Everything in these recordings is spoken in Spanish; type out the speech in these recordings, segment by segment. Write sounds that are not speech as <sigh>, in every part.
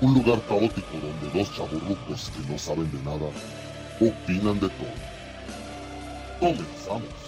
un lugar caótico donde dos chaburrucos que no saben de nada opinan de todo. Comenzamos.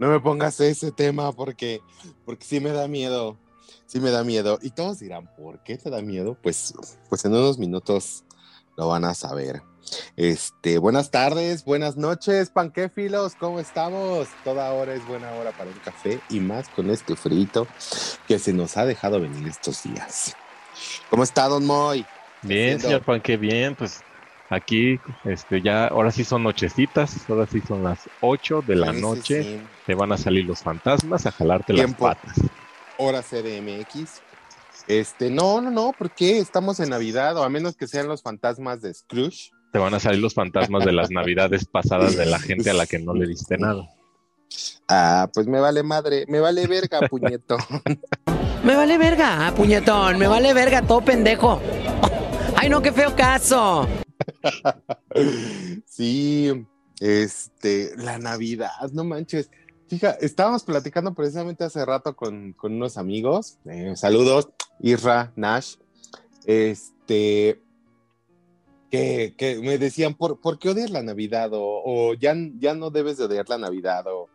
No, me pongas ese tema porque, porque sí me da miedo, sí me da miedo. Y todos dirán, ¿por qué te da miedo? Pues, pues en unos minutos lo van a saber. Este, buenas tardes, buenas noches, panquéfilos, ¿cómo estamos? Toda hora es buena hora para un café y más con este frito que se nos ha dejado venir estos días. ¿Cómo está, don Moy? Bien, señor Panque, bien, pues aquí, este, ya, ahora sí son nochecitas, ahora sí son las 8 de la Sí, noche, sí. te van a salir los fantasmas a jalarte Tiempo. las patas. Hora CDMX. Este, no, no, no, porque estamos en Navidad, o a menos que sean los fantasmas de Scrooge. Te van a salir los fantasmas de las navidades pasadas de la gente a la que no le diste nada. Ah, pues me vale madre, me vale verga, puñeto. <laughs> Me vale verga, ah, puñetón, me vale verga, todo pendejo. <laughs> Ay, no, qué feo caso. <laughs> Sí, este, la Navidad, no manches. Fija, estábamos platicando precisamente hace rato con, con unos amigos. eh, saludos, Isra, Nash. Este, que, que me decían, ¿por, ¿por qué odias la Navidad? O, o ya, ya no debes de odiar la Navidad, o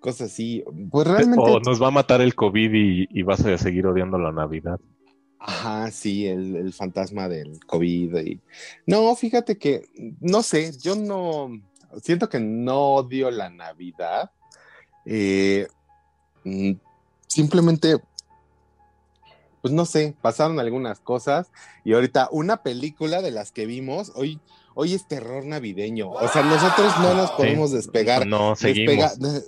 cosas así. Pues realmente. O nos va a matar el COVID y, y vas a seguir odiando la Navidad. Ajá, sí, el, el fantasma del COVID. y- No, fíjate que, no sé, yo no, siento que no odio la Navidad. Eh, mm, simplemente, pues no sé, pasaron algunas cosas y ahorita una película de las que vimos, hoy, hoy es terror navideño. O sea, nosotros no nos podemos despegar. No, seguimos. despega-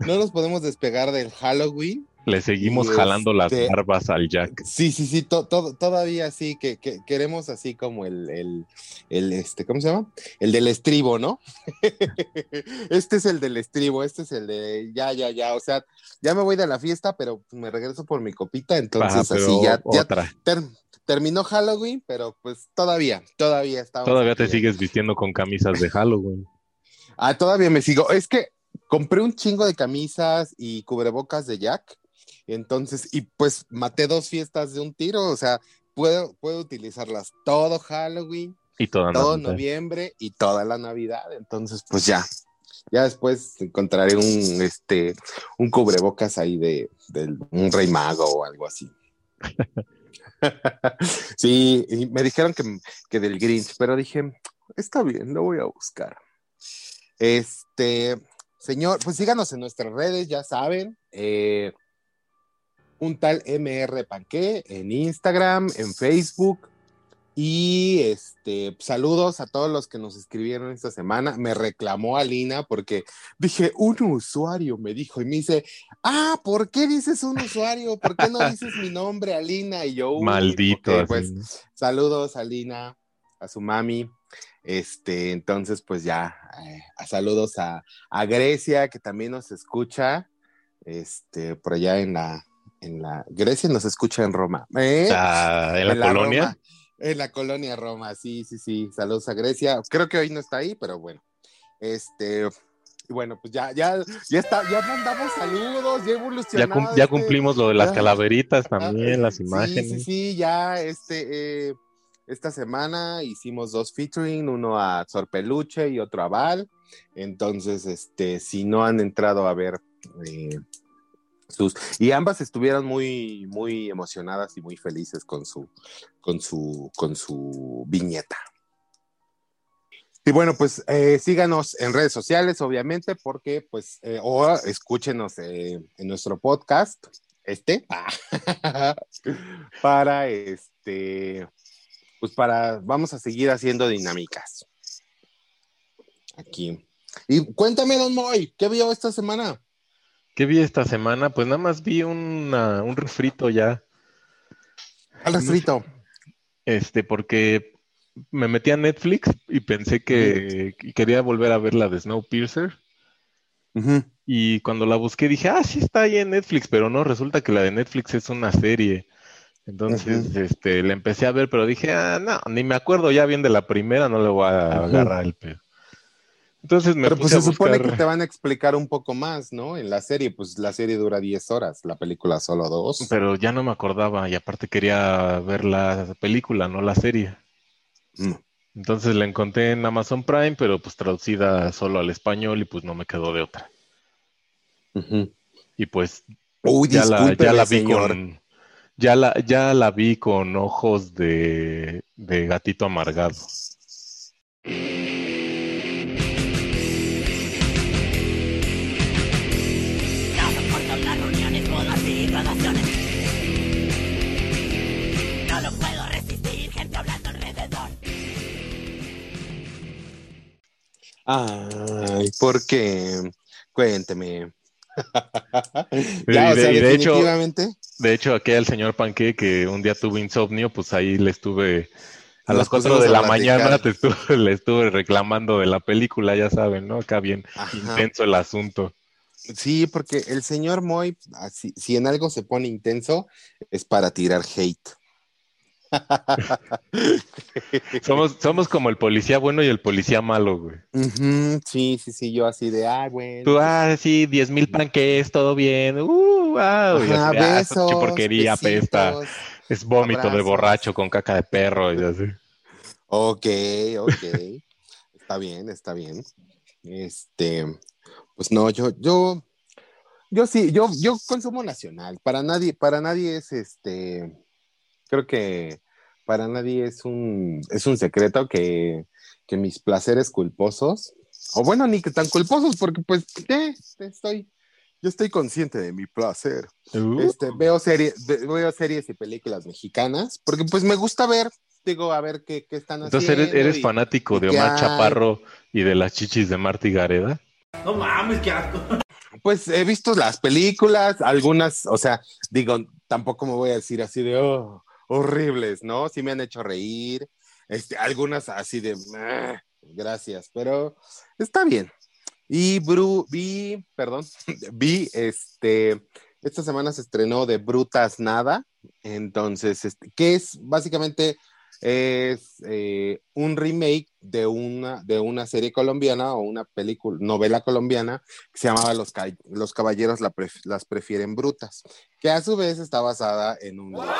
<laughs> no nos podemos despegar del Halloween. Le seguimos jalando las este- barbas al Jack. Sí, sí, sí, to- to- todavía sí, que, que queremos así como el, el, el, este, ¿cómo se llama? El del estribo, ¿no? <laughs> este es el del estribo, este es el de ya, ya, ya, o sea, ya me voy de la fiesta, pero me regreso por mi copita, entonces así ya, ya otra. ter- terminó Halloween, pero pues todavía, todavía estamos. Todavía te sigues vistiendo con camisas de Halloween. Ah, todavía me sigo. Es que compré un chingo de camisas y cubrebocas de Jack. Entonces, y pues maté dos fiestas de un tiro. O sea, puedo, puedo utilizarlas todo Halloween, Y toda todo Navidad. noviembre y toda la Navidad. Entonces, pues ya. Ya después encontraré un este un cubrebocas ahí de, del un rey mago o algo así. <laughs> sí, y me dijeron que, que del Grinch, pero dije, está bien, lo voy a buscar. Este, señor, pues síganos en nuestras redes, ya saben. eh, un tal MR Panqué en Instagram, en Facebook. Y este, saludos a todos los que nos escribieron esta semana. Me reclamó Alina porque dije, un usuario me dijo y me dice, ah, ¿por qué dices un usuario? ¿Por qué no <laughs> dices mi nombre, Alina? Y yo, "Uy, Maldito. pues saludos a Lina, a su mami. Este, entonces, pues ya, eh, a saludos a, a Grecia, que también nos escucha. Este, por allá en la, en la, Grecia nos escucha en Roma. ¿eh? Ah, en la, colonia. Roma, en la colonia Roma, sí, sí, sí. Saludos a Grecia. Creo que hoy no está ahí, pero bueno. Este, bueno, pues ya, ya, ya está, ya mandamos saludos, ya Ya, evolucionamos. cum- ya cumplimos lo de las calaveritas también, las Sí, imágenes. Sí, sí, ya este, eh, esta semana hicimos dos featuring, uno a Sorpeluche y otro a Val. Entonces, este, si no han entrado a ver eh, Y ambas estuvieron muy, muy emocionadas y muy felices con su, con su, con su viñeta. Y bueno, pues eh, síganos en redes sociales, obviamente, porque pues, eh, o escúchenos eh, en nuestro podcast este, <laughs> para este, pues para, vamos a seguir haciendo dinámicas. Aquí. Y cuéntame, Don Moy, ¿qué vio esta semana? ¿Qué vi esta semana? Pues nada más vi una- un refrito ya. Al refrito. Este, porque me metí a Netflix y pensé que que quería volver a ver la de Snowpiercer. Ujú. Y cuando la busqué dije, ah, sí está ahí en Netflix, pero no, resulta que la de Netflix es una serie. Entonces, este, la empecé a ver, pero dije, ah, no, ni me acuerdo ya bien de la primera, no le voy a agarrar el pedo. Entonces me Pero pues a se supone que te van a explicar un poco más, ¿no? En la serie, pues la serie dura 10 horas, la película solo dos. Pero ya no me acordaba y aparte quería ver la película, no la serie. Mm. Entonces la encontré en Amazon Prime, pero pues traducida solo al español y pues no me quedó de otra. Y pues Uy, ya la, ya discúlpeme, la vi señor. con ya la, ya la vi con ojos de, de gatito amargado. Ay, ¿por qué? Cuénteme. <laughs> Y ya, o de- sea, y de hecho-. De hecho, aquí el señor Panque que un día tuvo insomnio, pues ahí le estuve a Nos las 4 pusimos de la mañana te estuve, <laughs> le estuve reclamando de la película, ya saben, ¿no? Acá bien Ajá. intenso el asunto. Sí, porque el señor Moy, así, si en algo se pone intenso, es para tirar hate. <laughs> Somos, somos como el policía bueno y el policía malo, güey. Sí, sí, sí, yo así de, ah, bueno. Tú, ah, sí, 10 mil panques, todo bien. Uh, wow. Ajá, así, ah, besos, porquería besitos. Es vómito de borracho con caca de perro y así. Ok, ok. <laughs> está bien, está bien. Este, pues no, yo, yo, yo sí, yo, yo consumo nacional. Para nadie, para nadie es este, creo que para nadie es un, es un secreto que, que mis placeres culposos, o bueno, ni que tan culposos, porque pues, eh, estoy, yo estoy consciente de mi placer. Uh, Este, veo series, ve- veo series y películas mexicanas, porque pues me gusta ver, digo, a ver qué, qué están Entonces haciendo. eres, eres y- fanático y de Omar hay. Chaparro y de las chichis de Marty Gareda. No mames, qué asco. Pues he visto las películas, algunas, o sea, digo, tampoco me voy a decir así de oh, horribles, ¿no? Sí me han hecho reír, este, algunas así de gracias, pero está bien. Y Bru, vi, perdón, <laughs> vi este, esta semana se estrenó de Brutas Nada, entonces, este, que es básicamente es eh, un remake de una, de una serie colombiana o una película, novela colombiana que se llamaba Los, Los Caballeros las prefieren brutas, que a su vez está basada en un libro.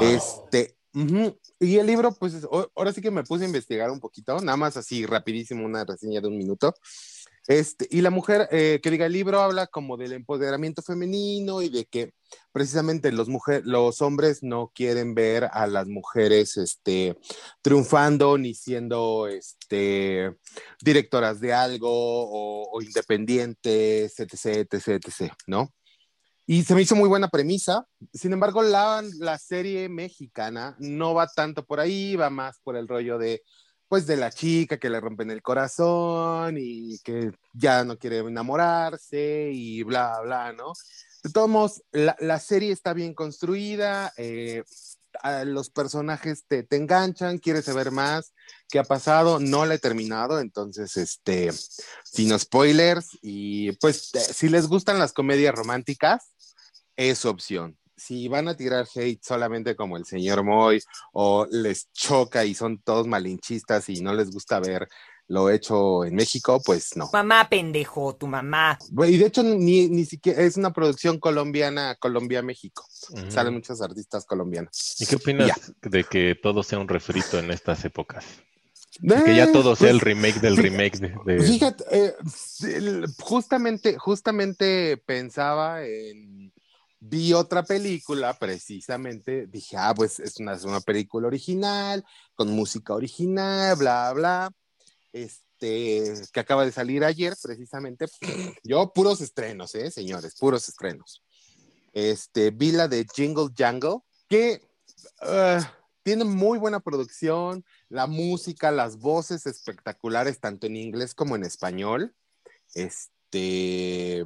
Este, ujú, y el libro, pues ahora sí que me puse a investigar un poquito, nada más así rapidísimo, una reseña de un minuto. Este, y la mujer, eh, que diga, el libro habla como del empoderamiento femenino y de que precisamente los, mujer, los hombres no quieren ver a las mujeres este, triunfando ni siendo este, directoras de algo o, o independientes, etc, etc, etc, ¿no? Y se me hizo muy buena premisa. Sin embargo, la, la serie mexicana no va tanto por ahí, va más por el rollo de, pues, de la chica que le rompen el corazón y que ya no quiere enamorarse y bla, bla, ¿no? De todos modos, la, la serie está bien construida, eh, a los personajes te, te enganchan, quieres saber más qué ha pasado, no la he terminado, entonces, este, sin spoilers, y pues, eh, si les gustan las comedias románticas, es opción. Si van a tirar hate solamente como el señor Moy, o les choca y son todos malinchistas y no les gusta ver lo hecho en México, pues no. Mamá, pendejo, tu mamá. Y de hecho, ni, ni siquiera es una producción colombiana, Colombia-México. Ujú. Salen muchos artistas colombianos. ¿Y qué opinas Ya. de que todo sea un refrito en estas épocas? Y que ya todo sea el remake del remake de... de- Fíjate, eh, justamente, justamente pensaba en. Vi otra película, precisamente. Dije, ah, pues es una, es una película original, con música original, bla, bla. Este, que acaba de salir ayer, precisamente. Yo, puros estrenos, ¿eh, señores? Puros estrenos. Este, vi la de Jingle Jangle, que ah, tiene muy buena producción, la música, las voces espectaculares, tanto en inglés como en español. Este,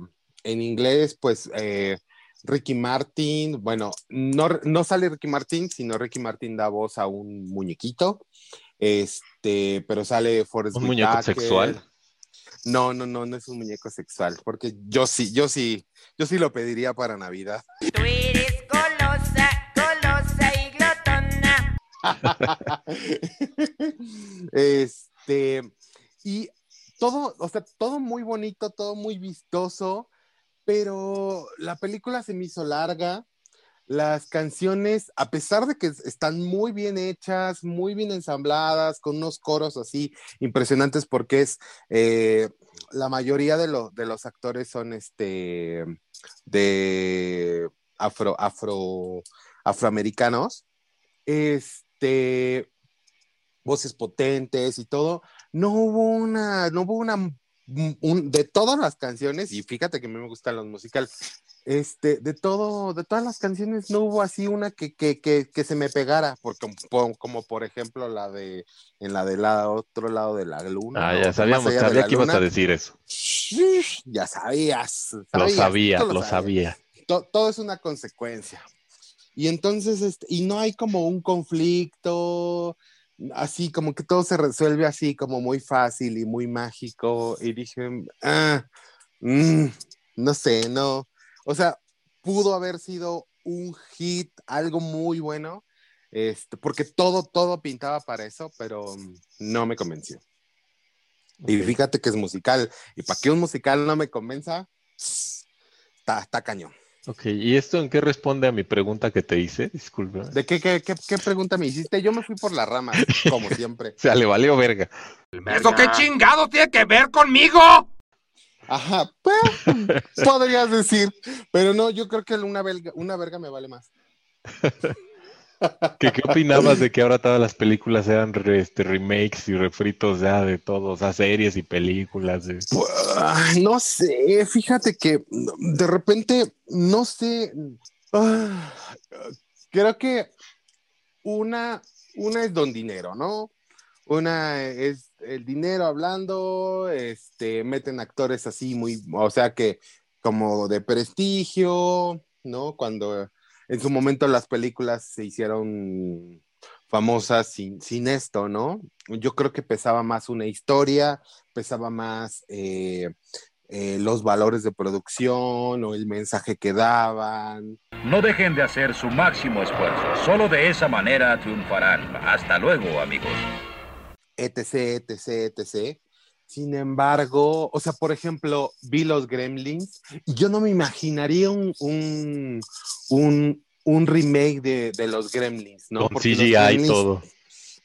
en inglés, pues eh, Ricky Martin, bueno, no, no sale Ricky Martin, sino Ricky Martin da voz a un muñequito. Este, pero sale Forrest ¿Un muñeco Whitaker. sexual? No, no, no, no es un muñeco sexual, porque yo sí, yo sí, yo sí lo pediría para Navidad. Tú eres golosa, golosa y glotona. <laughs> este, y todo, o sea, todo muy bonito, todo muy vistoso, pero la película se me hizo larga. Las canciones, a pesar de que están muy bien hechas, muy bien ensambladas, con unos coros así impresionantes, porque es eh, la mayoría de, de los actores son este de afro, afro, afroamericanos. Este, voces potentes y todo. No hubo una, no hubo una, un- de todas las canciones, y fíjate que a mí me gustan los musicales, este, de todo, de todas las canciones no hubo así una que, que, que, que se me pegara, porque como, como por ejemplo la de, en la del lado, otro lado de la luna. Ah, ya sabíamos, sabía la que ibas a decir eso. Ya sabías. Lo sabía, lo sabía. to- todo es una consecuencia. Y entonces, este, y no hay como un conflicto, así como que todo se resuelve así como muy fácil y muy mágico. Y dije, ah, mm, no sé, no. O sea, pudo haber sido un hit, algo muy bueno, este, porque todo, todo pintaba para eso, pero mm, no me convenció. Y fíjate que es musical, y para que un musical no me convenza, está, está cañón. Ok, ¿y esto en qué responde a mi pregunta que te hice? Disculpe. ¿De qué, qué, qué, qué pregunta me hiciste? Yo me fui por las ramas, como <laughs> siempre. O sea, le valió verga. ¿Eso qué chingado tiene que ver conmigo? Ajá, pues, podrías decir, pero no, yo creo que una, belga, una verga me vale más. ¿Qué, qué opinabas de que ahora todas las películas eran re- este, remakes y refritos ya de todo? O sea, series y películas. de- Pues, no sé, fíjate que de repente, no sé, ah, creo que una, una es don dinero, ¿no? Una es el dinero hablando, este, meten actores así muy, o sea que como de prestigio, ¿no? Cuando en su momento las películas se hicieron famosas sin, sin esto, ¿no? Yo creo que pesaba más una historia, pesaba más eh, eh, los valores de producción o el mensaje que daban. No dejen de hacer su máximo esfuerzo. Solo de esa manera triunfarán. Hasta luego, amigos. Etc, etc, etc. Sin embargo, o sea, por ejemplo, vi los Gremlins y yo no me imaginaría un, un, un, un remake de, de los Gremlins, ¿no? Con Porque CGI y todo.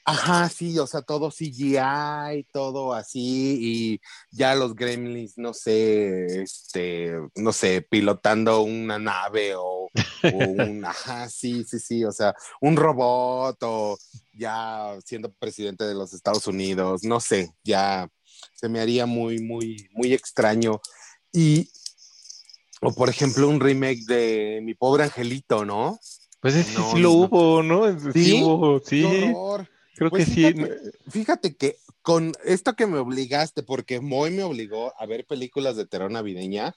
Ajá, sí, o sea, todo CGI, todo así, y ya los Gremlins, no sé, este, no sé, pilotando una nave o, o un, <laughs> ajá, sí, sí, sí, o sea, un robot o ya siendo presidente de los Estados Unidos, no sé, ya se me haría muy, muy, muy extraño. Y, o por ejemplo, un remake de Mi Pobre Angelito, ¿no? Pues ese No, sí lo no. hubo, ¿no? Sí, ¿Sí? hubo, sí. ¡Qué horror! Creo Pues que sí. fíjate, fíjate que con esto que me obligaste, porque Moy me obligó a ver películas de terror navideña,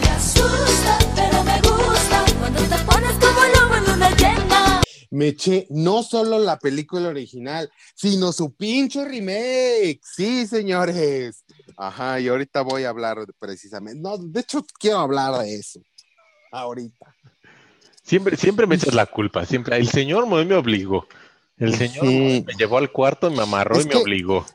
Me asusta, pero me gusta cuando te pones como lobo en una llena. me eché no solo la película original, sino su pinche remake. Sí, señores. Ajá, y ahorita voy a hablar precisamente. No, de hecho, quiero hablar de eso. Ahorita. Siempre, siempre me echas la culpa. Siempre. El señor Moy me obligó. El señor Sí. Me llevó al cuarto, me amarró Es y me obligó.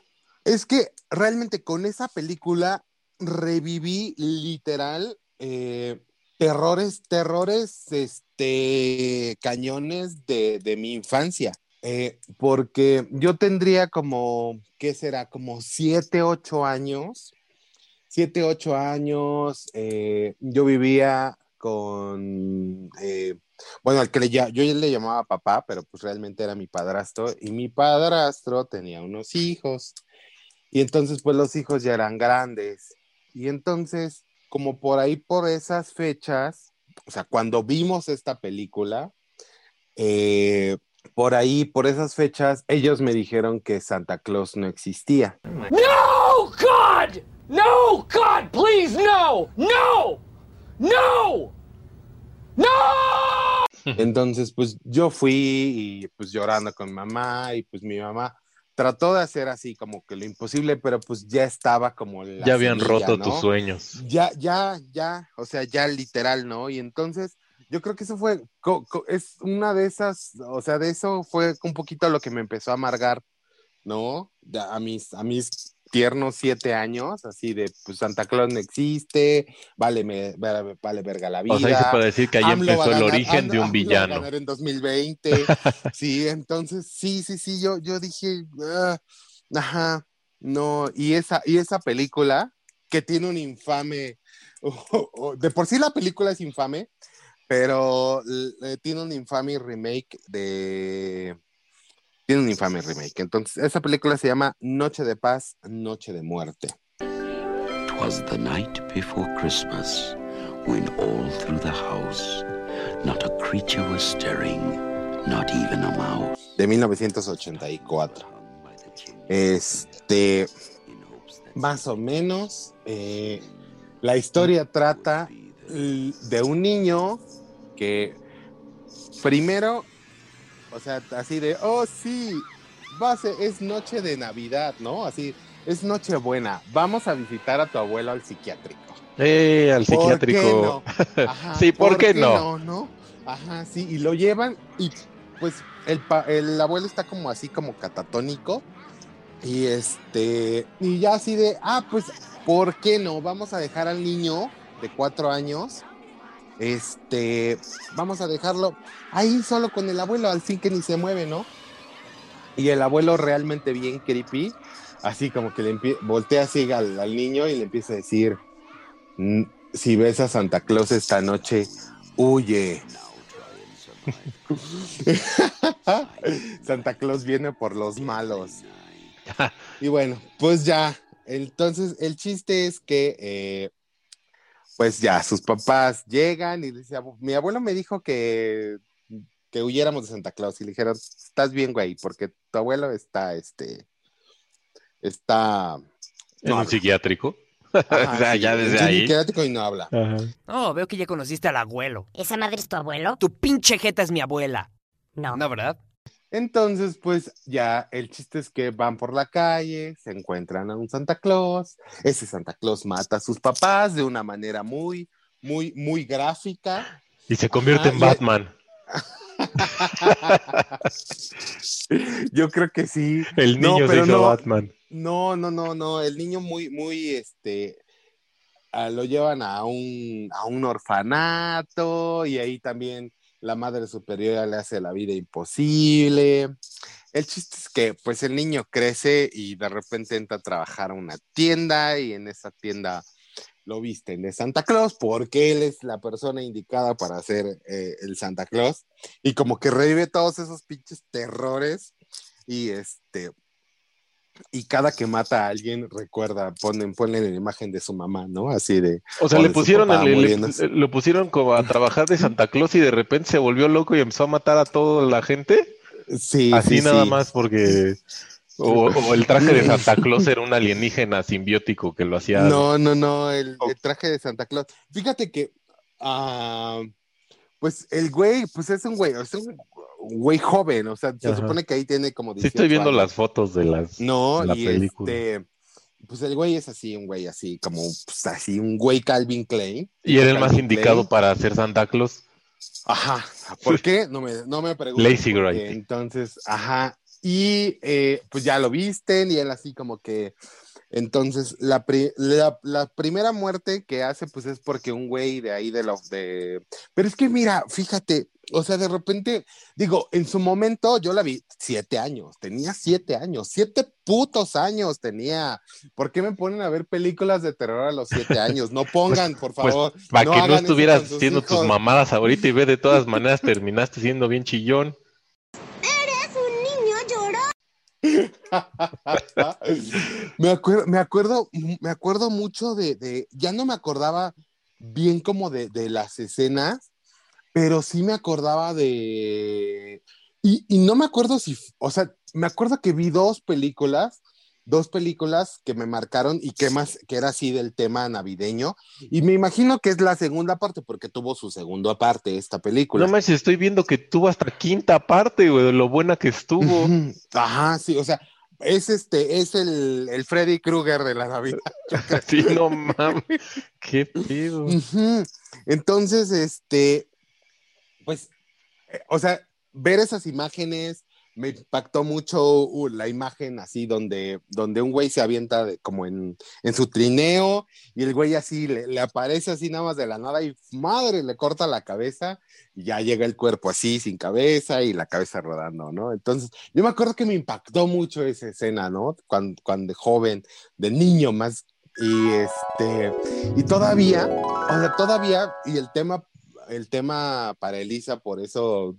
Es que realmente con esa película reviví literal eh, terrores, terrores, este, cañones de, de mi infancia. Eh, porque yo tendría como, ¿qué será? Como siete, ocho años. Siete, ocho años. eh, yo vivía con, bueno, al que le, yo le llamaba papá, pero pues realmente era mi padrastro. Y mi padrastro tenía unos hijos. Y entonces, pues los hijos ya eran grandes. Y entonces, como por ahí, por esas fechas, o sea, cuando vimos esta película, eh, por ahí, por esas fechas, ellos me dijeron que Santa Claus no existía. No, God! No, God, please, no! No! No! No! Entonces, pues yo fui y pues llorando con mi mamá y pues mi mamá trató de hacer así como que lo imposible, pero pues ya estaba como la Ya habían semilla, roto ¿no? tus sueños. Ya, ya, ya, o sea, ya literal, ¿no? Y entonces yo creo que eso fue, es una de esas, o sea, de eso fue un poquito lo que me empezó a amargar, ¿no? A mis, a mis tiernos siete años, así de, pues Santa Claus no existe, vale, me, vale, vale verga la vida. O sea, ahí se puede decir que ahí AMLO empezó el origen AMLO- de un AMLO va a villano. ganar en 2020. <laughs> sí, entonces, sí, sí, sí, yo, yo dije, ah, ajá, no, y esa, y esa película que tiene un infame, <laughs> de por sí la película es infame, pero eh, tiene un infame remake de... Tiene un infame remake. Entonces, esa película se llama Noche de Paz, Noche de Muerte. 'Twas the night before Christmas, when all through the house not a creature was stirring, not even a mouse. de 1984. Este, más o menos, eh, la historia trata de un niño que primero, o sea, así de, oh sí, ser- es noche de Navidad, ¿no? Así, es noche buena, vamos a visitar a tu abuelo al psiquiátrico. Eh, al ¿Por qué psiquiátrico. no? <laughs> Ajá, sí, ¿por, qué, no? no? Ajá, sí, y lo llevan y pues el, pa- el abuelo está como así como catatónico y este, y ya así de, ah, pues, ¿por qué no? Vamos a dejar al niño de cuatro años, este, vamos a dejarlo ahí solo con el abuelo, al fin que ni se mueve, ¿no? Y el abuelo realmente bien creepy, así como que le voltea así al, al niño y le empieza a decir, "Mm, si ves a Santa Claus esta noche, huye. <laughs> Santa Claus viene por los malos. <laughs> y bueno, pues ya. Entonces, el chiste es que, eh, pues ya, sus papás llegan y dice, "Abu- mi abuelo me dijo que, que huyéramos de Santa Claus. Y le dijeron, estás bien, güey, porque tu abuelo está, este, está... ¿En un habla". psiquiátrico? Ajá, <laughs> o sea, sí, ya es desde ahí. psiquiátrico y no habla. Ajá. Oh, veo que ya conociste al abuelo. ¿Esa madre es tu abuelo? Tu pinche jeta es mi abuela. No. No, ¿verdad? Entonces, pues ya el chiste es que van por la calle, se encuentran a un Santa Claus. Ese Santa Claus mata a sus papás de una manera muy, muy, muy gráfica. Y se convierte Ajá, en Batman. <laughs> Yo creo que sí. El No, niño se pero hizo no. Batman. No, no, no, no. El niño muy, muy, este, ah, lo llevan a un, a un orfanato y ahí también la madre superiora le hace la vida imposible. El chiste es que, pues, el niño crece y de repente entra a trabajar a una tienda y en esa tienda lo visten de Santa Claus porque él es la persona indicada para ser eh, el Santa Claus y como que revive todos esos pinches terrores y este y cada que mata a alguien recuerda ponen ponen la imagen de su mamá no así de O sea, le pusieron, el- le- lo pusieron como a trabajar de Santa Claus y de repente se volvió loco y empezó a matar a toda la gente. sí Así sí, nada sí. más porque... O, o el traje de Santa Claus era un alienígena simbiótico que lo hacía... no no no el, el traje de Santa Claus fíjate que ah, pues el güey pues es un güey es un güey joven o sea se Ajá. supone que ahí tiene como Sí estoy 18 viendo años. las fotos de las... No, de la y película. este, pues el güey es así, un güey así, como pues, así, un güey Calvin Klein. Y era el más indicado para ser Santa Claus. Ajá, ¿por qué? No me, no me preguntes. Lazy. Entonces, ajá, y eh, pues ya lo visten y él así como que, entonces, la, pri- la, la primera muerte que hace, pues es porque un güey de ahí de los de... Pero es que mira, fíjate, o sea, de repente, digo, en su momento yo la vi siete años, tenía siete años, siete putos años tenía. ¿Por qué me ponen a ver películas de terror a los siete años? No pongan, por Pues favor. para que no hagan eso estuvieras haciendo tus mamadas ahorita y ve de todas maneras terminaste siendo bien chillón. Eres un niño llorón. <laughs> me acuerdo, me acuerdo, me acuerdo mucho de, de- ya no me acordaba bien como de, de las escenas, pero sí me acordaba de... Y, y no me acuerdo si, o sea, me acuerdo que vi dos películas, dos películas que me marcaron y que más, que era así del tema navideño, y me imagino que es la segunda parte porque tuvo su segunda parte esta película. No manches, estoy viendo que tuvo hasta quinta parte, güey, de lo buena que estuvo. Ajá, sí, o sea, es este, es el, el Freddy Krueger de la Navidad. <laughs> Sí, no mames. Qué pedo. Entonces, este, pues, eh, o sea, ver esas imágenes me impactó mucho uh, la imagen así donde, donde un güey se avienta como en, en su trineo y el güey así le, le aparece así nada más de la nada y madre, le corta la cabeza y ya llega el cuerpo así sin cabeza y la cabeza rodando, ¿no? Entonces, yo me acuerdo que me impactó mucho esa escena, ¿no? Cuando, cuando de joven, de niño más. Y este, y todavía, o sea, todavía, y el tema, el tema para Elisa, por eso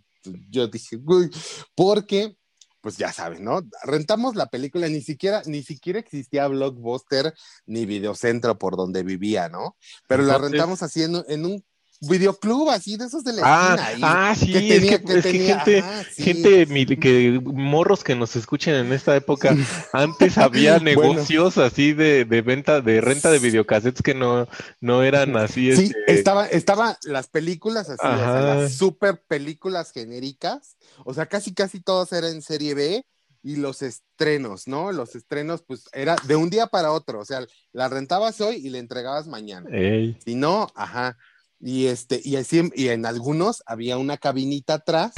yo dije, "Uy", porque, pues ya saben, ¿no? Rentamos la película, ni siquiera, ni siquiera existía Blockbuster ni Videocentro por donde vivía, ¿no? Pero la rentamos así en un videoclub así de esos de la Ah, esquina ahí, ah, sí, que es tenía- que, que es que tenía- gente, ajá, sí. gente mi- que morros que nos escuchen en esta época, antes había <laughs> Bueno. negocios así de, de venta, de renta de videocassettes que no, no eran así, Sí, este, estaba, estaba las películas así, o sea, Ajá. las super películas genéricas, o sea, casi casi todas eran en serie B y los estrenos, ¿no? Los estrenos, pues era de un día para otro, o sea, la rentabas hoy y la entregabas mañana. ey, Si no, ajá. Y este, y así, en- y en algunos había una cabinita atrás,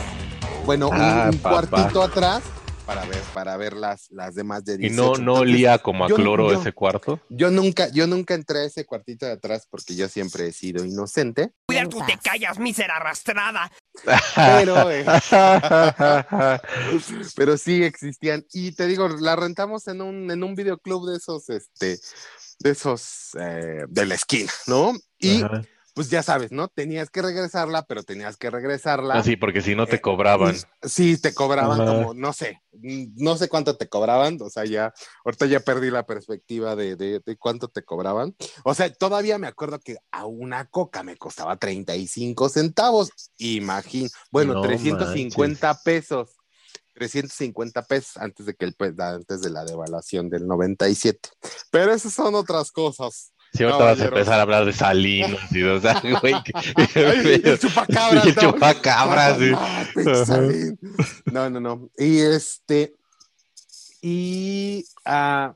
bueno, un- Ah, un, cuartito atrás para ver, para ver las, las demás de y 18. no, no Entonces, olía como a yo- cloro yo- ese cuarto. Yo nunca, yo nunca entré a ese cuartito de atrás porque yo siempre he sido inocente. Cuidar tú te callas, mísera arrastrada. Pero, <laughs> eh, pero sí existían. Y te digo, la rentamos en un, en un videoclub de esos, este, de esos eh, de la esquina, ¿no? Y Ajá. Pues ya sabes, ¿no? Tenías que regresarla, pero tenías que regresarla. Ah, sí, porque si no te Eh, cobraban. Sí, te cobraban Ajá. como, no sé, mm, no sé cuánto te cobraban, o sea, ya, ahorita ya perdí la perspectiva de, de, de cuánto te cobraban. O sea, todavía me acuerdo que a una coca me costaba 35 centavos, imagín, bueno, No 350 pesos. 350 pesos antes de que el pe- antes de la devaluación del 97. Pero esas son otras cosas. Si ahorita vas a empezar a hablar de salinos y o sea, <laughs> güey, el chupacabras. El ¿no? chupacabras, sí. No, no, no. Y este. Y ah,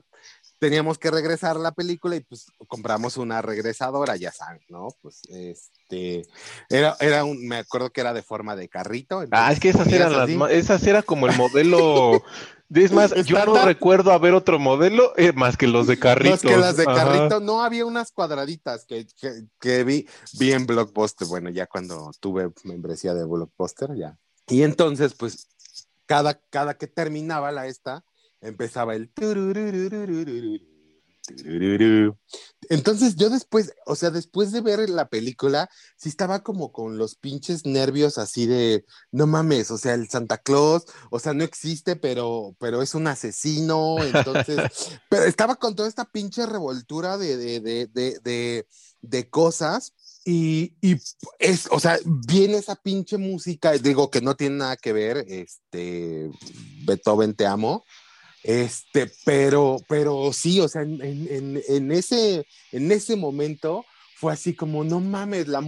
teníamos que regresar la película y pues compramos una regresadora, ya saben, ¿no? Pues este. Era, era un. Me acuerdo que era de forma de carrito. Ah, es que esas eran las así. esas era como el modelo. <laughs> Es más, yo no recuerdo haber otro modelo eh, más que los de carritos. Más que las de Ajá. carrito, no había unas cuadraditas que, que, que vi, vi en Blockbuster, bueno, ya cuando tuve membresía de Blockbuster, ya. Y entonces, pues, cada, cada que terminaba la esta, empezaba el. Entonces yo después, o sea, después de ver la película, sí estaba como con los pinches nervios así de, no mames, o sea, el Santa Claus, o sea, no existe, pero, pero es un asesino, entonces, <laughs> pero estaba con toda esta pinche revoltura de, de, de, de, de, de cosas. Y, y es, o sea, viene esa pinche música, digo que no tiene nada que ver, este, Beethoven te amo, este, pero, pero sí, o sea, en, en- en- en ese, en ese momento fue así como, no mames, la,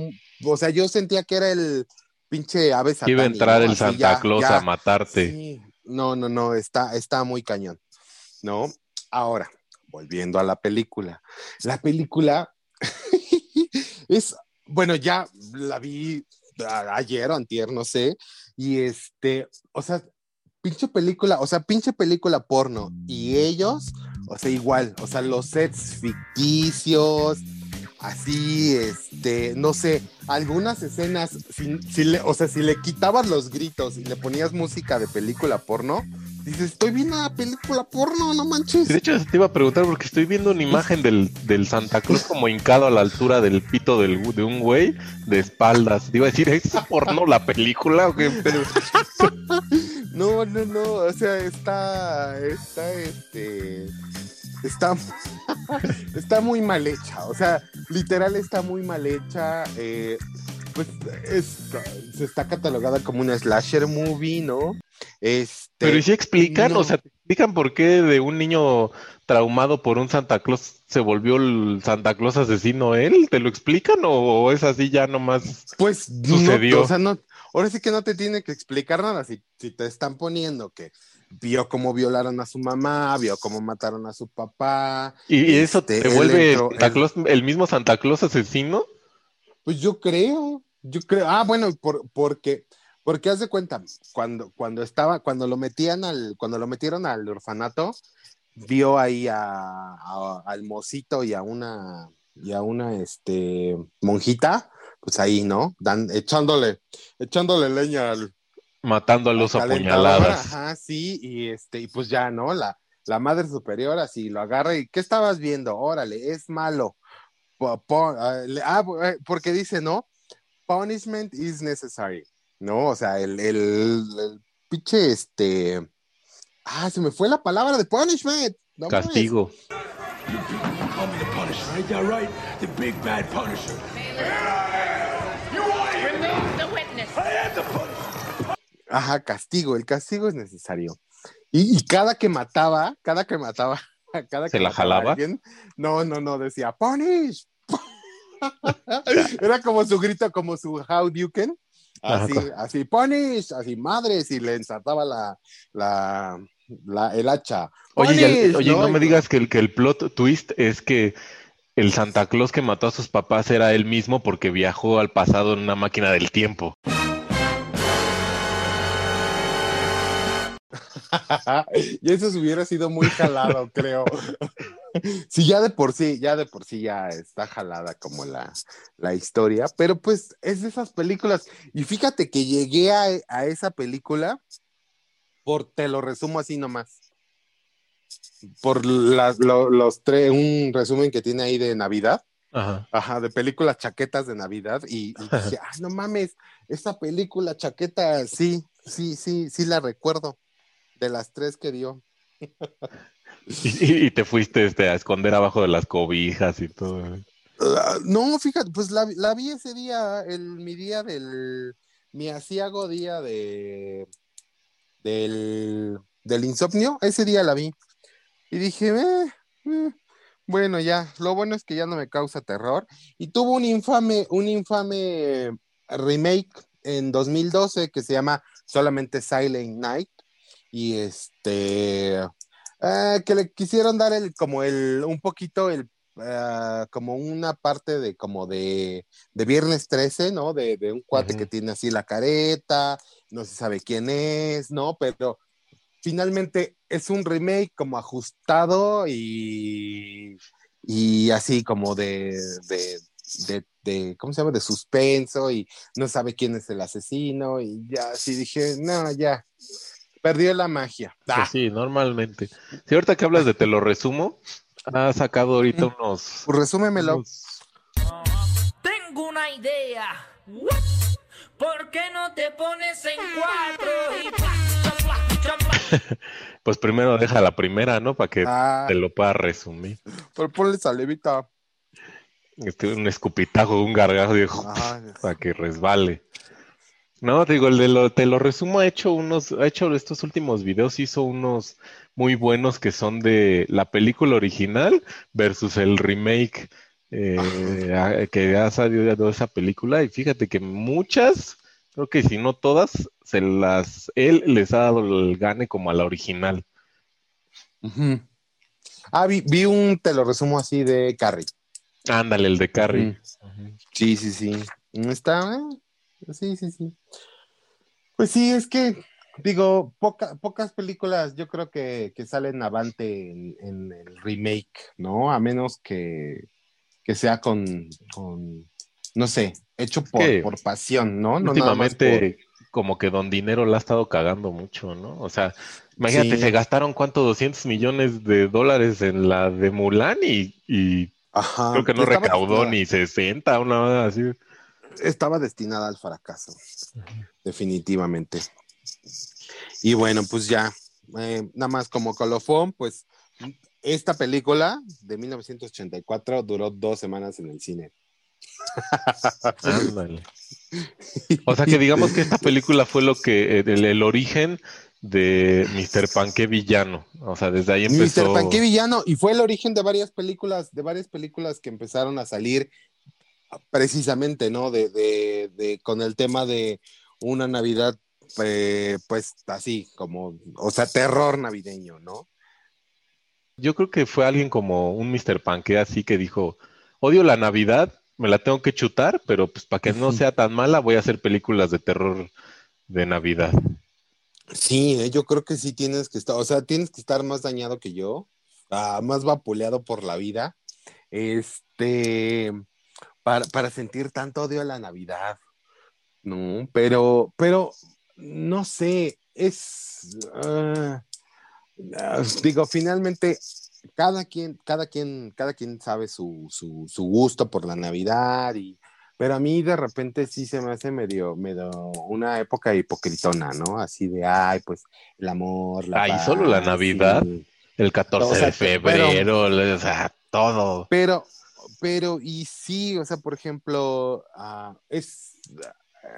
o sea, yo sentía que era el pinche ave Que iba a satánico, entrar el Santa ya- Claus ya- a matarte. Sí, no, no, no, está, está muy cañón, ¿no? Ahora, volviendo a la película. La película <laughs> es, bueno, ya la vi ayer o antier, no sé, y este, o sea, pinche película, o sea, pinche película porno, y ellos, o sea, igual, o sea, los sets ficticios, así, este, no sé, algunas escenas, si, si le, o sea, si le quitabas los gritos y le ponías música de película porno, dices, estoy viendo una película porno, no manches. De hecho, te iba a preguntar porque estoy viendo una imagen del, del Santa Claus como hincado a la altura del pito del, de un güey de espaldas. Te iba a decir, ¿es porno la película o qué? Pero- <laughs> No, no, no, o sea, está, está, este, está, <laughs> está muy mal hecha. O sea, literal está muy mal hecha. eh, pues es- se está catalogada como una slasher movie, ¿no? Este, Pero ¿y si explican? no. O sea, ¿te explican por qué de un niño traumado por un Santa Claus se volvió el Santa Claus asesino él? ¿Te lo explican o, o es así ya nomás? Pues no, Sucedió. o sea, no, ahora sí que no te tiene que explicar nada. Si, si te están poniendo que vio cómo violaron a su mamá, vio cómo mataron a su papá. ¿Y, eso este, te vuelve entró- Santa el mismo Santa Claus asesino? Pues yo creo, yo creo. Ah, bueno, por, porque, porque haz de cuenta, cuando, cuando estaba, cuando lo metían al, cuando lo metieron al orfanato, vio ahí a, a- al mocito y a una, y a una, este, monjita, pues ahí, ¿no? Dan, echándole, echándole leña al, Matando a los al calentador, apuñaladas. Ajá, sí, y este, y pues ya, ¿no? La, la madre superior así lo agarra y ¿qué estabas viendo? Órale, es malo. Po- po- ah, le- ah, eh, porque dice, ¿no? Punishment is necessary, ¿no? O sea, el, el, el pinche, este, ah, se me fue la palabra de punishment. no mames. Castigo. Call me the Punisher, ain't that right? The big bad Punisher. Remove the witness. I am the Punisher. Ajá, castigo, el castigo es necesario. Y, y cada que mataba, cada que mataba, <laughs> cada ¿Se que la mataba a jalaba? alguien, no, no, no, decía, punish. <laughs> Era como su grito, como su how you can. Así, Ajá. así, punish, así, madres, y le ensartaba la, la, la- el hacha. Oye, y oye, no, me Y- digas que el, que el plot twist es que el Santa Claus que mató a sus papás era él mismo porque viajó al pasado en una máquina del tiempo. <laughs> y eso hubiera sido muy jalado, creo. <laughs> Sí, ya de por sí, ya de por sí ya está jalada como la, la historia, pero pues es de esas películas. Y fíjate que llegué a, a esa película por, te lo resumo así nomás, por las, lo- los tres, un resumen que tiene ahí de Navidad. Ajá. Ajá, de películas chaquetas de Navidad y, y dije, ay, <laughs> no mames, esa película chaqueta, sí, sí, sí, sí la recuerdo, de las tres que dio. <laughs> Y, te fuiste este, a esconder abajo de las cobijas y todo. Ah, no, fíjate, pues la, la vi ese día, el, mi día del, mi asiago día de, del, del insomnio, ese día la vi. Y dije, eh, eh, bueno, ya, lo bueno es que ya no me causa terror. Y tuvo un infame, un infame remake en 2012 que se llama solamente Silent Night. Y este, ah, que le quisieron dar el, como el, un poquito el, ah, como una parte de, como de, de Viernes 13, ¿no? De, de un cuate que tiene así la careta, no se sabe quién es, ¿no? Pero finalmente es un remake como ajustado y, y así como de, de, de, de- ¿cómo se llama? De suspenso y no sabe quién es el asesino y ya así dije, no, ya, perdió la magia. Ah, sí, normalmente. Si ahorita que hablas de te lo resumo, ha sacado ahorita unos, pues resúmemelo. unos- Tengo una idea. ¿Por qué no te pones en cuatro y? <laughs> Pues primero deja la primera, ¿no? Para que Ah, te lo pueda resumir. pero ponle salivita. Este, un escupitajo, un gargajo, dijo, Ajá. <laughs> para que resbale. No, te digo, el de lo, te lo resumo, ha hecho unos, ha hecho estos últimos videos, hizo unos muy buenos que son de la película original versus el remake eh, <laughs> a- que ha salido de esa película. Y fíjate que muchas, creo que si no todas, se las, él les ha dado el gane como a la original. Ah, vi, vi un, te lo resumo así, de Carrie. Ándale, el de Carrie. Sí, sí, sí. Está, eh, sí, sí, sí. Pues sí, es que, digo, poca- pocas películas yo creo que, que salen avante en, en el remake, ¿no? A menos que, que sea con, con, no sé, hecho por, que por pasión, ¿no? No nada más Últimamente, como que Don Dinero la ha estado cagando mucho, ¿no? O sea, imagínate, Sí. se gastaron cuánto, 200 millones de dólares en la de Mulan y, y por- Ajá. creo que no recaudó ni 60, una así. Estaba destinada al fracaso, definitivamente. Y bueno, pues ya, eh, nada más como colofón, pues esta película de 1984 duró dos semanas en el cine. Ándale. O sea que digamos que esta película fue lo que, eh, el, el origen de Mr. Panque villano. O sea, desde ahí empezó. Mr. Panque Villano, y fue el origen de varias películas, de varias películas que empezaron a salir precisamente, ¿no? De, de, de con el tema de una Navidad, eh, pues así, como, o sea, terror navideño, ¿no? Yo creo que fue alguien como un Mr. Panque así que dijo, odio la Navidad, me la tengo que chutar, pero pues para que no sea tan mala voy a hacer películas de terror de Navidad. Sí, eh, yo creo que sí tienes que estar, o sea, tienes que estar más dañado que yo, ah, más vapuleado por la vida, este, para, para sentir tanto odio a la Navidad, ¿no? Pero, pero, no sé, es, ah, digo, finalmente, cada quien, cada quien, cada quien sabe su, su, su gusto por la Navidad y, pero a mí de repente sí se me hace medio, medio una época hipocritona, ¿no? Así de, ay, pues el amor, la Ay, paz, solo la Navidad, y- el 14 O sea, de febrero, o sea, todo. Pero, pero, y sí, o sea, por ejemplo, ah, es,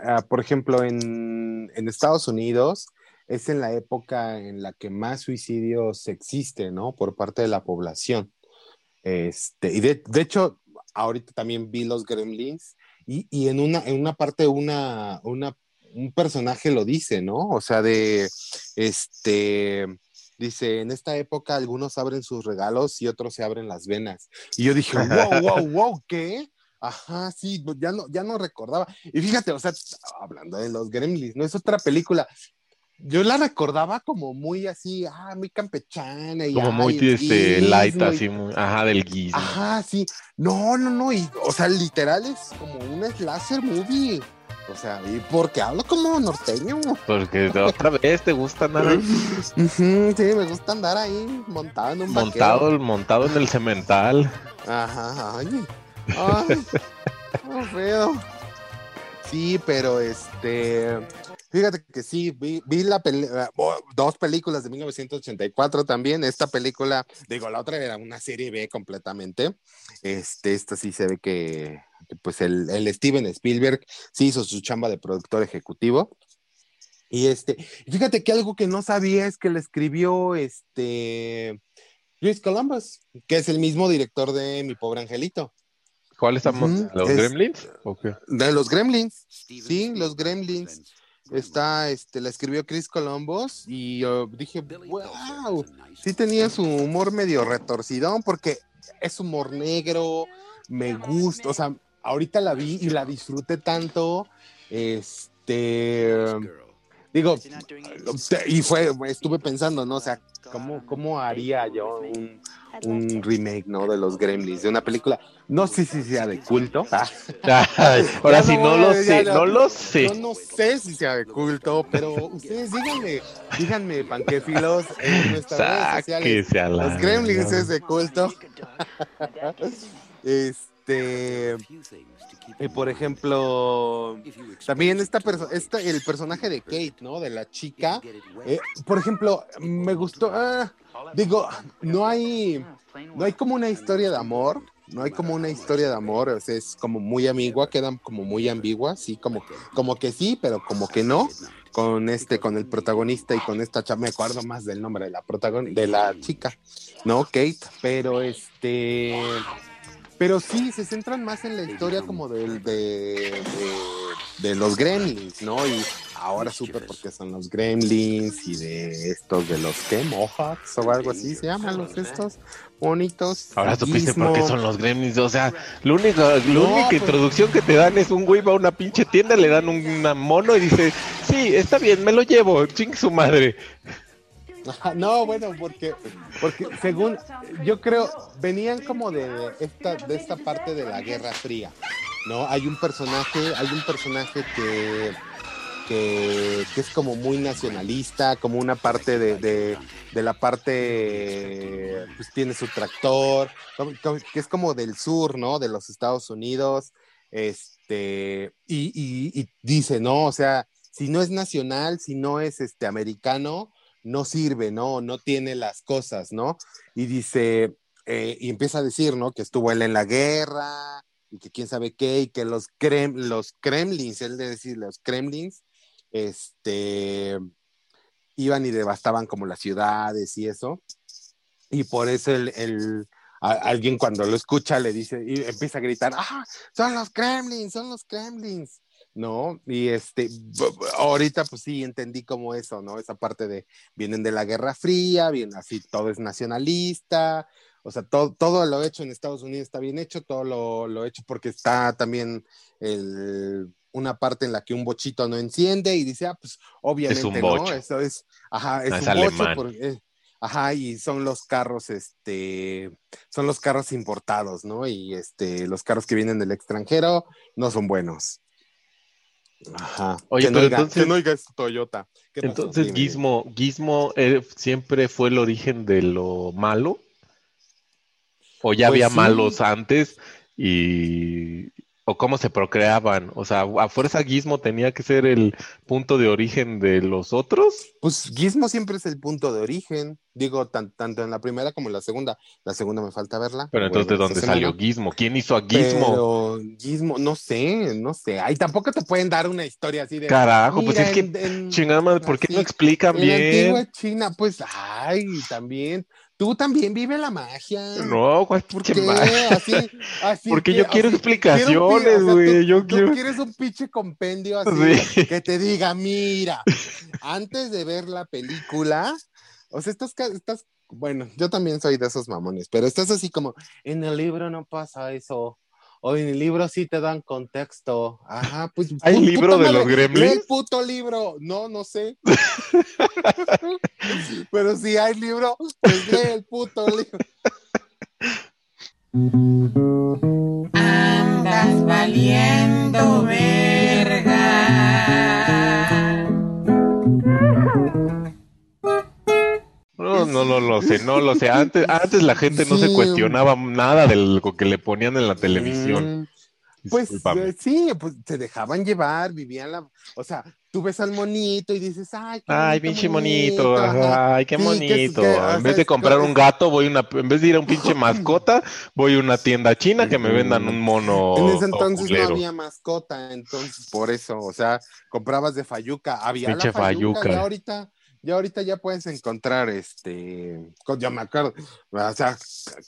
ah, por ejemplo, en, en Estados Unidos es en la época en la que más suicidios existe, ¿no? Por parte de la población. Este, y de, de hecho, ahorita también vi los Gremlins y, y en una, en una parte una, una, un personaje lo dice, ¿no? O sea, de, este, dice, en esta época algunos abren sus regalos y otros se abren las venas. Y yo dije, wow, wow, wow, ¿qué? Ajá, sí, pues ya no, ya no recordaba. Y fíjate, o sea, hablando de los Gremlins, no es otra película. Yo la recordaba como muy así, ah, muy campechana. Y, Como ay, muy este, light, guismo así, muy- ajá, del guismo. Ajá, sí. No, no, no. Y, o sea, literal es como un slasher movie. O sea, y porque hablo como norteño. Porque otra vez te gusta nada Ujú, sí, me gusta andar ahí montado en un montado, montado en el cemental. Ajá, ay. Ay, oh, feo. Sí, pero este. Fíjate que sí, vi, vi la ah, oh, dos películas de 1984 también. Esta película, digo, la otra era una serie B completamente. Este, esta sí se ve que, pues el, el Steven Spielberg sí hizo su chamba de productor ejecutivo. Y este, fíjate que algo que no sabía es que le escribió este Chris Columbus, que es el mismo director de Mi Pobre Angelito. ¿Cuál estamos? Ujú, ¿Los es- Gremlins? ¿O qué? De los Gremlins. Sí, los Gremlins. Está, este, la escribió Chris Columbus y yo dije, wow, sí tenía su humor medio retorcidón porque es humor negro, me gusta, o sea, ahorita la vi y la disfruté tanto, este, digo, y fue, estuve pensando, ¿no? O sea, ¿cómo, cómo haría yo un, un remake, ¿no? De los Gremlins, de una película, no sé si sea de culto. Ay, <laughs> ahora Ya sí, no lo sé, no lo sé. Yo no sé si sea de culto, pero ustedes díganme, díganme, panquefilos, en nuestras redes sociales. Los Gremlins es de culto. <laughs> este. Y por ejemplo, también esta perso- esta, el personaje de Kate, ¿no? De la chica. eh, por ejemplo, me gustó. ah, digo, no hay. No hay como una historia de amor. No hay como una historia de amor. o sea, es como muy ambigua, quedan como muy ambiguas, sí, como, como que sí, pero como que no. Con este, con el protagonista y con esta chava, me acuerdo más del nombre de la protagonista, de la chica, ¿no? Kate, pero este. Pero sí, se centran más en la historia como del, de, de, de los gremlins, ¿no? Y ahora supe por qué son los gremlins y de estos de los que Mohawks o algo así se llaman los estos bonitos. Ahora supiste por qué son los gremlins. O sea, lo único, la No, única pues- introducción que te dan es un güey va a una pinche tienda, le dan un una mono y dice, sí, está bien, me lo llevo, ching su madre. <laughs> No, bueno, porque, porque según yo creo, venían como de esta, de esta parte de la Guerra Fría, ¿no? Hay un personaje, hay un personaje que, que, que es como muy nacionalista, como una parte de, de, la parte, pues tiene su tractor, que es como del sur, ¿no? De los Estados Unidos, este, y, y- y dice, ¿no? O sea, si no es nacional, si no es este americano, no sirve, ¿no? No tiene las cosas, ¿no? Y dice, eh, y empieza a decir, ¿no? Que estuvo él en la guerra y que quién sabe qué, y que los, krem, los kremlins, él de decir, los kremlins, este, iban y devastaban como las ciudades y eso. Y por eso el, el- alguien cuando lo escucha le dice, y empieza a gritar, ¡ah! Son los Kremlins, son los Kremlins. ¿No? Y este, ahorita pues sí entendí como eso, ¿no? Esa parte de, vienen de la Guerra Fría, bien así, todo es nacionalista, o sea, todo, todo lo hecho en Estados Unidos está bien hecho, todo lo, lo hecho porque está también el, una parte en la que un bochito no enciende y dice, ah, pues obviamente, un ¿no? bocho. Eso es, ajá, es No, es un bocho porque, eh, ajá, y son los carros, este, son los carros importados, ¿no? Y este, los carros que vienen del extranjero no son buenos. Ajá. Oye, que no oiga, entonces- que no oiga es Toyota. ¿Qué pasó? Entonces, Dime. Gizmo, Gizmo eh, siempre fue el origen de lo malo. O ya Pues había sí. malos antes y o cómo se procreaban. O sea, a fuerza Gizmo tenía que ser el punto de origen de los otros. Pues Gizmo siempre es el punto de origen. Digo, tan- tanto en la primera como en la segunda. La segunda me falta verla. Pero entonces, ¿de dónde salió semana. Gizmo? ¿Quién hizo a Gizmo? Pero Gizmo, no sé, no sé. Ay, tampoco te pueden dar una historia así de. Carajo, pues "Mira, es que en- en- chingada madre, ¿por qué no explican en bien? antigua China, pues, ay, también. Tú también vive la magia. No, ¿cuál ¿Por qué? Así, así Porque que- yo quiero así, explicaciones, güey, yo tú quiero- quieres un pinche compendio así Sí. que te diga, mira, antes de ver la película, o sea, estás, estás, bueno, yo también soy de esos mamones, pero estás así como, en el libro no pasa eso. O en el libro sí te dan contexto. Ajá, pues. ¿Hay libro de los Gremlins? lee el puto libro. No, no sé. <laughs> Pero si hay libro, pues lee el puto libro. Andas valiendo verga. No, no, no lo sé, no lo sé. Antes, antes la gente no se cuestionaba nada de lo que le ponían en la televisión. Mm, Pues Discúlpame. eh, sí, pues se dejaban llevar, vivían la, o sea, tú ves al monito y dices, ay, qué Ay, pinche monito, ajá. ay, qué Sí, que es- bonito. que, o En sea, vez de comprar un gato, voy a una, en vez de ir a un pinche <laughs> mascota, voy a una tienda china que me vendan un mono. En ese entonces no había mascota, entonces por eso, o sea, comprabas de Fayuca, había Pinche la Fayuca, Fayuca. ya ahorita, ya ahorita ya puedes encontrar este, ya me acuerdo, o sea,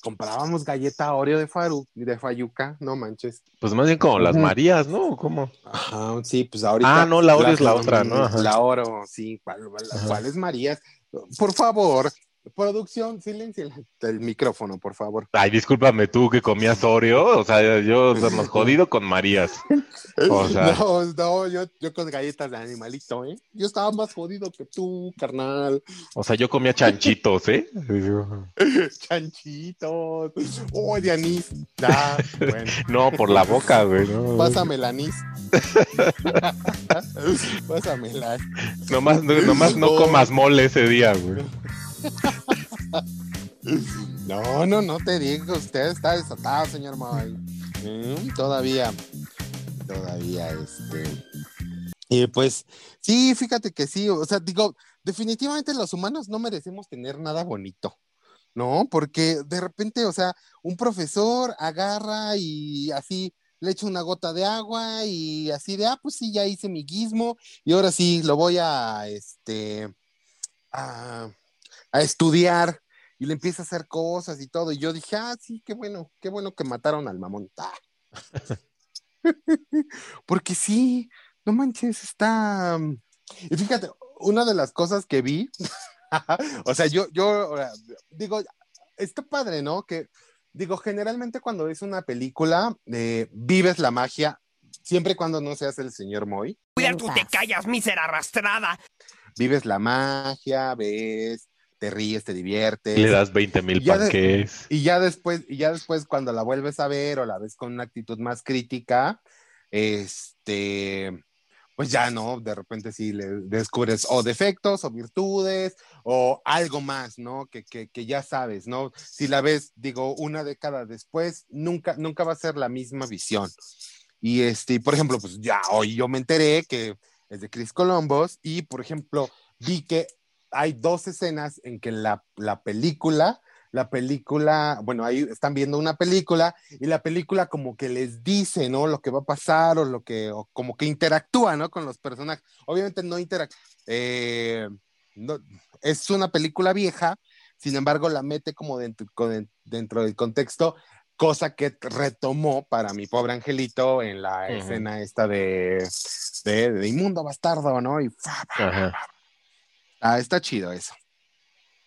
comprábamos galleta Oreo de Faru, de Fayuca, no manches. Pues más bien como las. Marías, ¿no? ¿Cómo? Ajá, sí, pues ahorita. Ah, no, la Oreo es la otra, ¿no? Ajá. La oro, sí, ¿cuál, cuál- cuál es Marías? Por favor, producción, silencia el, el micrófono, por favor. Ay, discúlpame tú que comías Oreo, o sea, yo estamos <laughs> jodido con Marías. O sea, <laughs> No, no, yo, yo con galletas de animalito, ¿eh? Yo estaba más jodido que tú, carnal. o sea, yo comía chanchitos, ¿eh? <laughs> Chanchitos. Oh, de anís. Ah, bueno. No, por la boca, güey. No. Pásame el anís. Pásame el anís. Nomás, no, nomás no comas mole ese día, güey. No, no, no te digo, usted está desatado, señor Moy. Mm, todavía, todavía, este. Y pues, sí, fíjate que sí, o sea, digo, definitivamente los humanos no merecemos tener nada bonito, ¿no? Porque de repente, o sea, un profesor agarra y así le echa una gota de agua y así de, ah, pues sí, ya hice mi guismo y ahora sí lo voy a, este, a, a estudiar y le empieza a hacer cosas y todo. Y yo dije, ah, sí, qué bueno, qué bueno que mataron al mamón. <laughs> Porque sí, no manches, está. mm, Y fíjate, una de las cosas que vi, <laughs> o sea, yo, yo digo, está padre, ¿no? Que digo, generalmente cuando ves una película, eh, vives la magia, siempre y cuando no seas el señor Moy. Cuidar, tú te callas, mísera arrastrada. Vives la magia, ves, te ríes, te diviertes. Le das 20 mil de- panques. Y ya después, y ya después cuando la vuelves a ver o la ves con una actitud más crítica, este, pues ya no, de repente sí le descubres o defectos o virtudes o algo más, ¿no? Que, que, que ya sabes, ¿no? Si la ves, digo, una década después, nunca, nunca va a ser la misma visión. Y este, por ejemplo, pues ya hoy yo me enteré que es de Chris Columbus y, por ejemplo, vi que hay dos escenas en que la, la película, la película, bueno, ahí están viendo una película y la película como que les dice, ¿no? Lo que va a pasar o lo que, o como que interactúa, ¿no? Con los personajes. Obviamente no interactúa. no, es una película vieja, sin embargo la mete como dentro, dentro del contexto, cosa que retomó para mi pobre angelito en la escena esta de, de, de inmundo bastardo, ¿no? Y fa. Ah, está chido eso.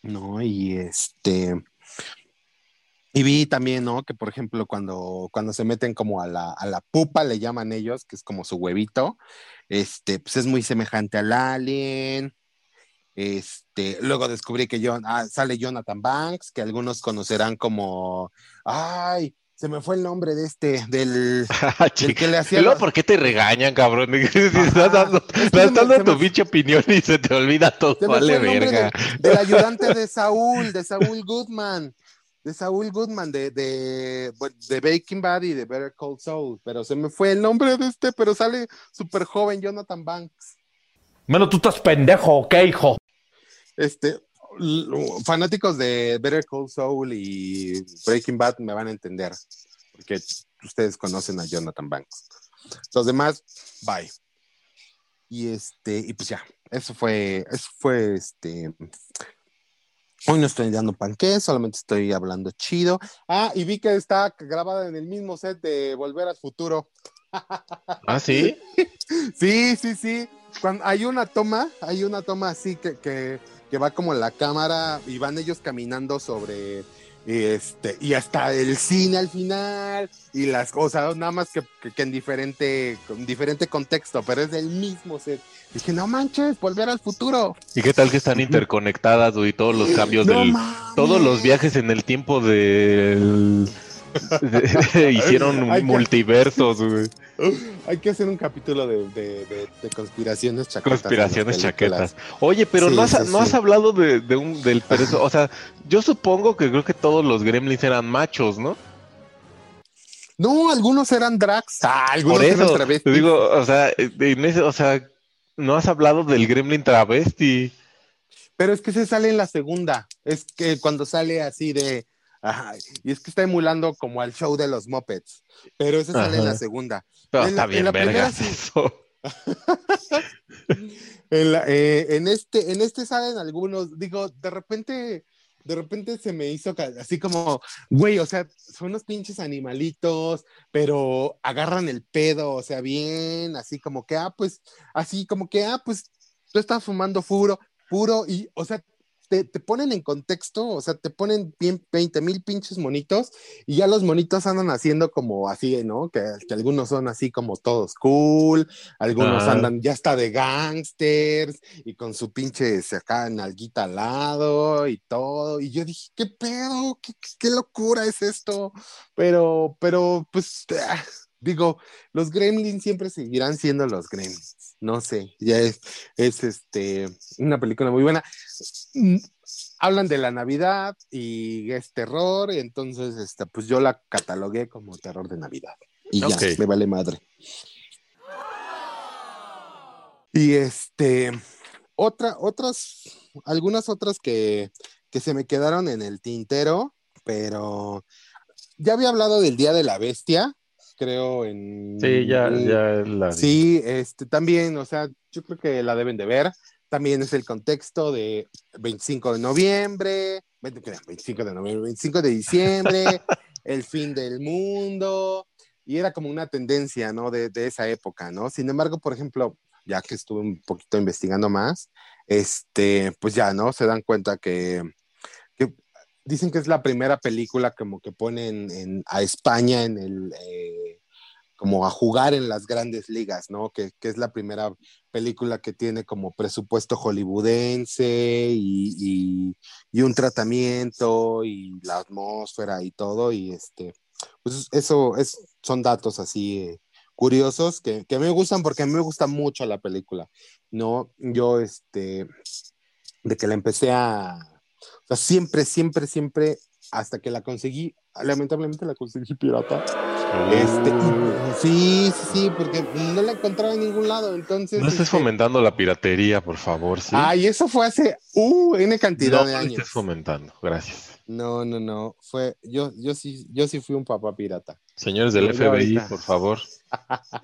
No, y este. Y vi también, ¿no? Que por ejemplo, cuando, cuando se meten como a la, a la pupa, le llaman ellos, que es como su huevito, este, pues es muy semejante al alien. Este, luego descubrí que John, ah, sale Jonathan Banks, que algunos conocerán como, ay, se me fue el nombre de este, del, <laughs> del que le hacía ¿Y luego los- por qué te regañan, cabrón? <laughs> Estás dando, Es que estás se me- dando tu me- pinche opinión y se te olvida todo. Se me fue Vale, el verga. del, del ayudante de Saúl, de Saúl Goodman, de Saúl Goodman, de, de, bueno, de Breaking Bad y de Better Call Saul, pero se me fue el nombre de este, pero sale súper joven Jonathan Banks. Menos tú estás pendejo, ¿ok, hijo? Este, fanáticos de Better Call Saul y Breaking Bad me van a entender, porque ustedes conocen a Jonathan Banks. Los demás, bye. Y este, y pues ya, eso fue, eso fue este. Hoy no estoy dando panqué, solamente estoy hablando chido. Ah, y vi que está grabada en el mismo set de Volver al Futuro. ¿Ah, sí? <laughs> Sí, sí, sí. Cuando hay una toma, hay una toma así que, que, que va como la cámara y van ellos caminando sobre este y hasta el cine al final y las cosas, nada más que, que- en diferente, con diferente contexto, pero es del mismo set. Dije, no manches, volver al futuro. ¿Y qué tal que están interconectadas, güey? Todos los cambios No del. mames. Todos los viajes en el tiempo del. <laughs> hicieron Hay que- multiversos, güey. Hay que hacer un capítulo de, de- de- de conspiraciones chaquetas. Conspiraciones en las películas. chaquetas. Oye, pero Sí, no has, sí, no sí. has hablado de, de un del o sea, yo supongo que creo que todos los gremlins eran machos, ¿no? No, algunos eran drags. Ah, algunos Por eran eso, travestis. te digo, o sea, en ese- o sea, no has hablado del gremlin travesti. Pero es que se sale en la segunda. Es que cuando sale así de. Ajá, y es que está emulando como al show de los Muppets. Pero ese sale en la segunda. Pero En está la- en bien la primera vergas eso. <laughs> En, la- eh, en este, en este salen algunos, digo, de repente, de repente se me hizo así como, güey, o sea, son unos pinches animalitos, pero agarran el pedo, o sea, bien, así como que, ah, pues, así como que, ah, pues, tú estás fumando puro, puro, y, o sea, te, te ponen en contexto, o sea, te ponen bien 20 mil pinches monitos y ya los monitos andan haciendo como así, ¿no? Que, que algunos son así como todos cool, algunos andan ya está de gangsters y con su pinche se acá nalguita al lado y todo. Y yo dije, ¿qué pedo? ¿Qué, qué- qué locura es esto? Pero, pero, pues, ah, digo, los gremlins siempre seguirán siendo los gremlins. No sé, ya es, es este, una película muy buena. Mm, Hablan de la Navidad y es terror, y entonces, este, pues yo la catalogué como terror de Navidad. Y ya, me vale madre. Y este, otra, otras, algunas otras que, que se me quedaron en el tintero, pero ya había hablado del Día de la Bestia, creo en... Sí, ya, ya la. Sí, este, también, o sea, yo creo que la deben de ver. También es el contexto de 25 de noviembre, 20 ¿qué? 25 de noviembre, 25 de diciembre, <laughs> el fin del mundo, y era como una tendencia, ¿no? De, de esa época, ¿no? Sin embargo, por ejemplo, ya que estuve un poquito investigando más, este, pues ya, ¿no? Se dan cuenta que, que dicen que es la primera película como que ponen en, a España en el... eh, como a jugar en las grandes ligas, ¿no? Que, que es la primera película que tiene como presupuesto hollywoodense y, y- un tratamiento y la atmósfera y todo, y este, pues eso es, son datos así eh, curiosos que, que me gustan porque me gusta mucho la película, ¿no? Yo, este, de que la empecé a, siempre, siempre, siempre, hasta que la conseguí, lamentablemente la conseguí pirata. Este, y- sí, sí, sí, porque no la encontraba en ningún lado, entonces... No estés este, fomentando la piratería, por favor, ¿sí? Ay, eso fue hace, uh, N cantidad no de lo años. estés fomentando, gracias. No, no, no, fue, yo, yo sí, yo sí fui un papá pirata. Señores del FBI, ahorita. por favor. <laughs>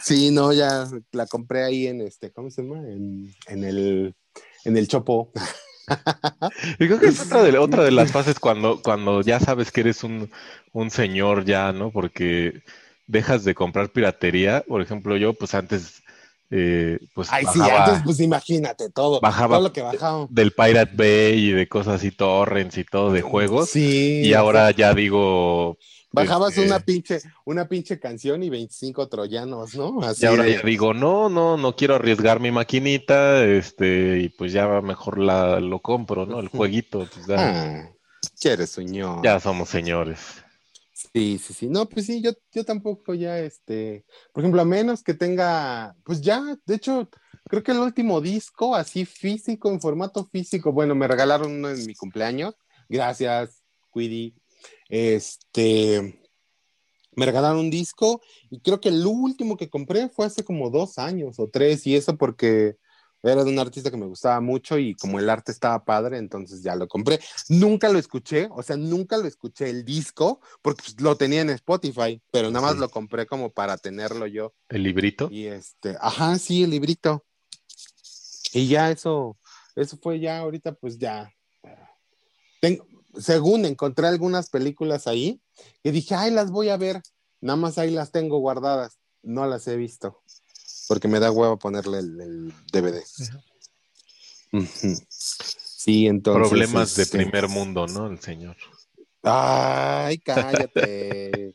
Sí, no, ya la compré ahí en este, ¿cómo se llama? En, en el, en el Chopo. Y creo que es otra de, otra de las fases cuando, cuando ya sabes que eres un, un señor ya, ¿no? Porque dejas de comprar piratería. Por ejemplo, yo pues antes eh, pues Ay, sí, bajaba antes, pues imagínate todo, Bajaba- todo lo que bajaba. del Pirate Bay y de cosas así, torrents y todo de juegos. Sí. Y ahora ya digo... Bajabas este, una pinche, una pinche canción y 25 troyanos, ¿no? Así Y ahora de- ya digo, no, no, no quiero arriesgar mi maquinita, este, y pues ya mejor la, lo compro, ¿no? El <laughs> jueguito, pues ya, Ah, ¿Quieres, señor? ya somos señores. Sí, sí, sí. No, pues sí, yo, yo tampoco ya, este, por ejemplo, a menos que tenga, pues ya, de hecho, creo que el último disco así físico, en formato físico, bueno, me regalaron uno en mi cumpleaños. Gracias, Quidi. Este, me regalaron un disco y creo que el último que compré fue hace como dos años o tres y eso porque era de un artista que me gustaba mucho y como el arte estaba padre, entonces ya lo compré. Nunca lo escuché, o sea, nunca lo escuché el disco porque pues, lo tenía en Spotify, pero nada más lo compré como para tenerlo yo. ¿El librito? Y este, ajá, sí, el librito. Y ya eso, eso fue ya ahorita, pues ya. Tengo, según encontré algunas películas ahí, y dije, ay, las voy a ver. Nada más ahí las tengo guardadas. No las he visto. Porque me da huevo ponerle el, el DVD. Sí, entonces. Problemas de este, primer mundo, ¿no? El señor. Ay, <laughs> cállate.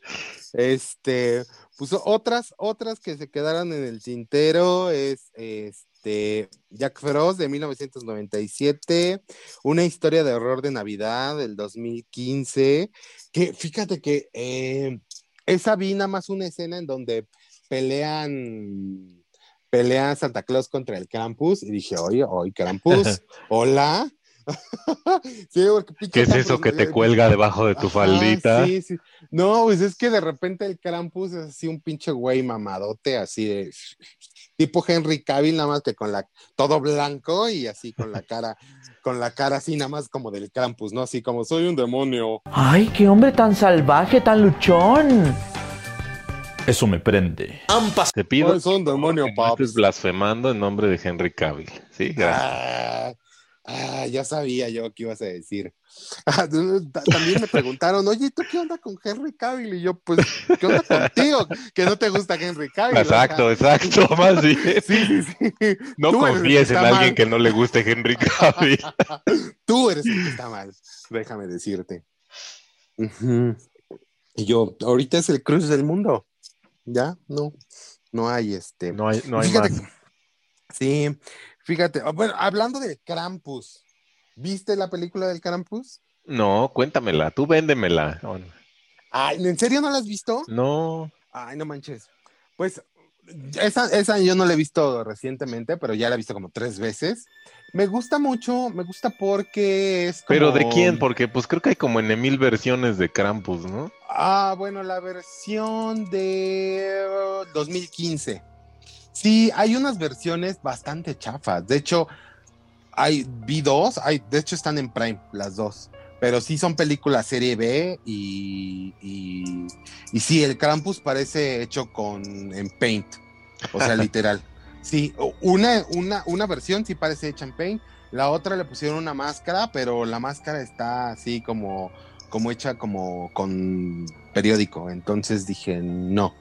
este, pues otras, otras que se quedaron en el tintero es este Jack Frost de 1997, una historia de horror de Navidad del 2015, que fíjate que eh, esa vi nada más una escena en donde pelean pelea Santa Claus contra el Krampus y dije, oye, oye, Krampus, <laughs> hola. <laughs> sí, porque pinche ¿Qué es eso que te cuelga debajo de tu Ajá, faldita? sí, sí. No, pues es que de repente el Krampus es así un pinche güey mamadote, así de <laughs> tipo Henry Cavill, nada más que con la todo blanco y así con la cara, con la cara así nada más como del Krampus, ¿no? Así como soy un demonio. Ay, qué hombre tan salvaje, tan luchón. Eso me prende. Te pido un demonio, paps. blasfemando en nombre de Henry Cavill. Sí, gracias. Ah, ah, ya sabía yo qué ibas a decir. <laughs> Ah, ta- También me preguntaron, oye, ¿tú qué onda con Henry Cavill? Y yo, pues, ¿qué onda contigo? Que no te gusta Henry Cavill. Exacto, exacto, <laughs> más bien. Sí, sí, sí. No Tú confíes en alguien mal. que no le guste Henry <laughs> Cavill. Tú eres el que está mal, déjame decirte. Y yo, ahorita es el cruce del mundo. Ya, no, no hay este. No hay, no hay Fíjate más. Sí, fíjate. ah, Bueno, hablando de Krampus, ¿viste la película del Krampus? No, cuéntamela, tú véndemela. Ay, ¿en serio no la has visto? No, Ay, no manches. Pues esa, esa yo no la he visto recientemente, pero ya la he visto como tres veces. Me gusta mucho, me gusta porque es como... pero ¿de quién? Porque pues creo que hay como en mil versiones de Krampus, ¿no? Ah, bueno, la versión de uh, 2015. Sí, hay unas versiones bastante chafas. De hecho, hay, vi dos, hay, de hecho están en Prime, las dos. Pero sí son películas serie B y, y, y sí, el Krampus parece hecho con en Paint. O sea, <laughs> literal. Sí, una, una, una versión sí parece hecha en Paint. La otra le pusieron una máscara, pero la máscara está así como, como hecha como con periódico. Entonces dije, no.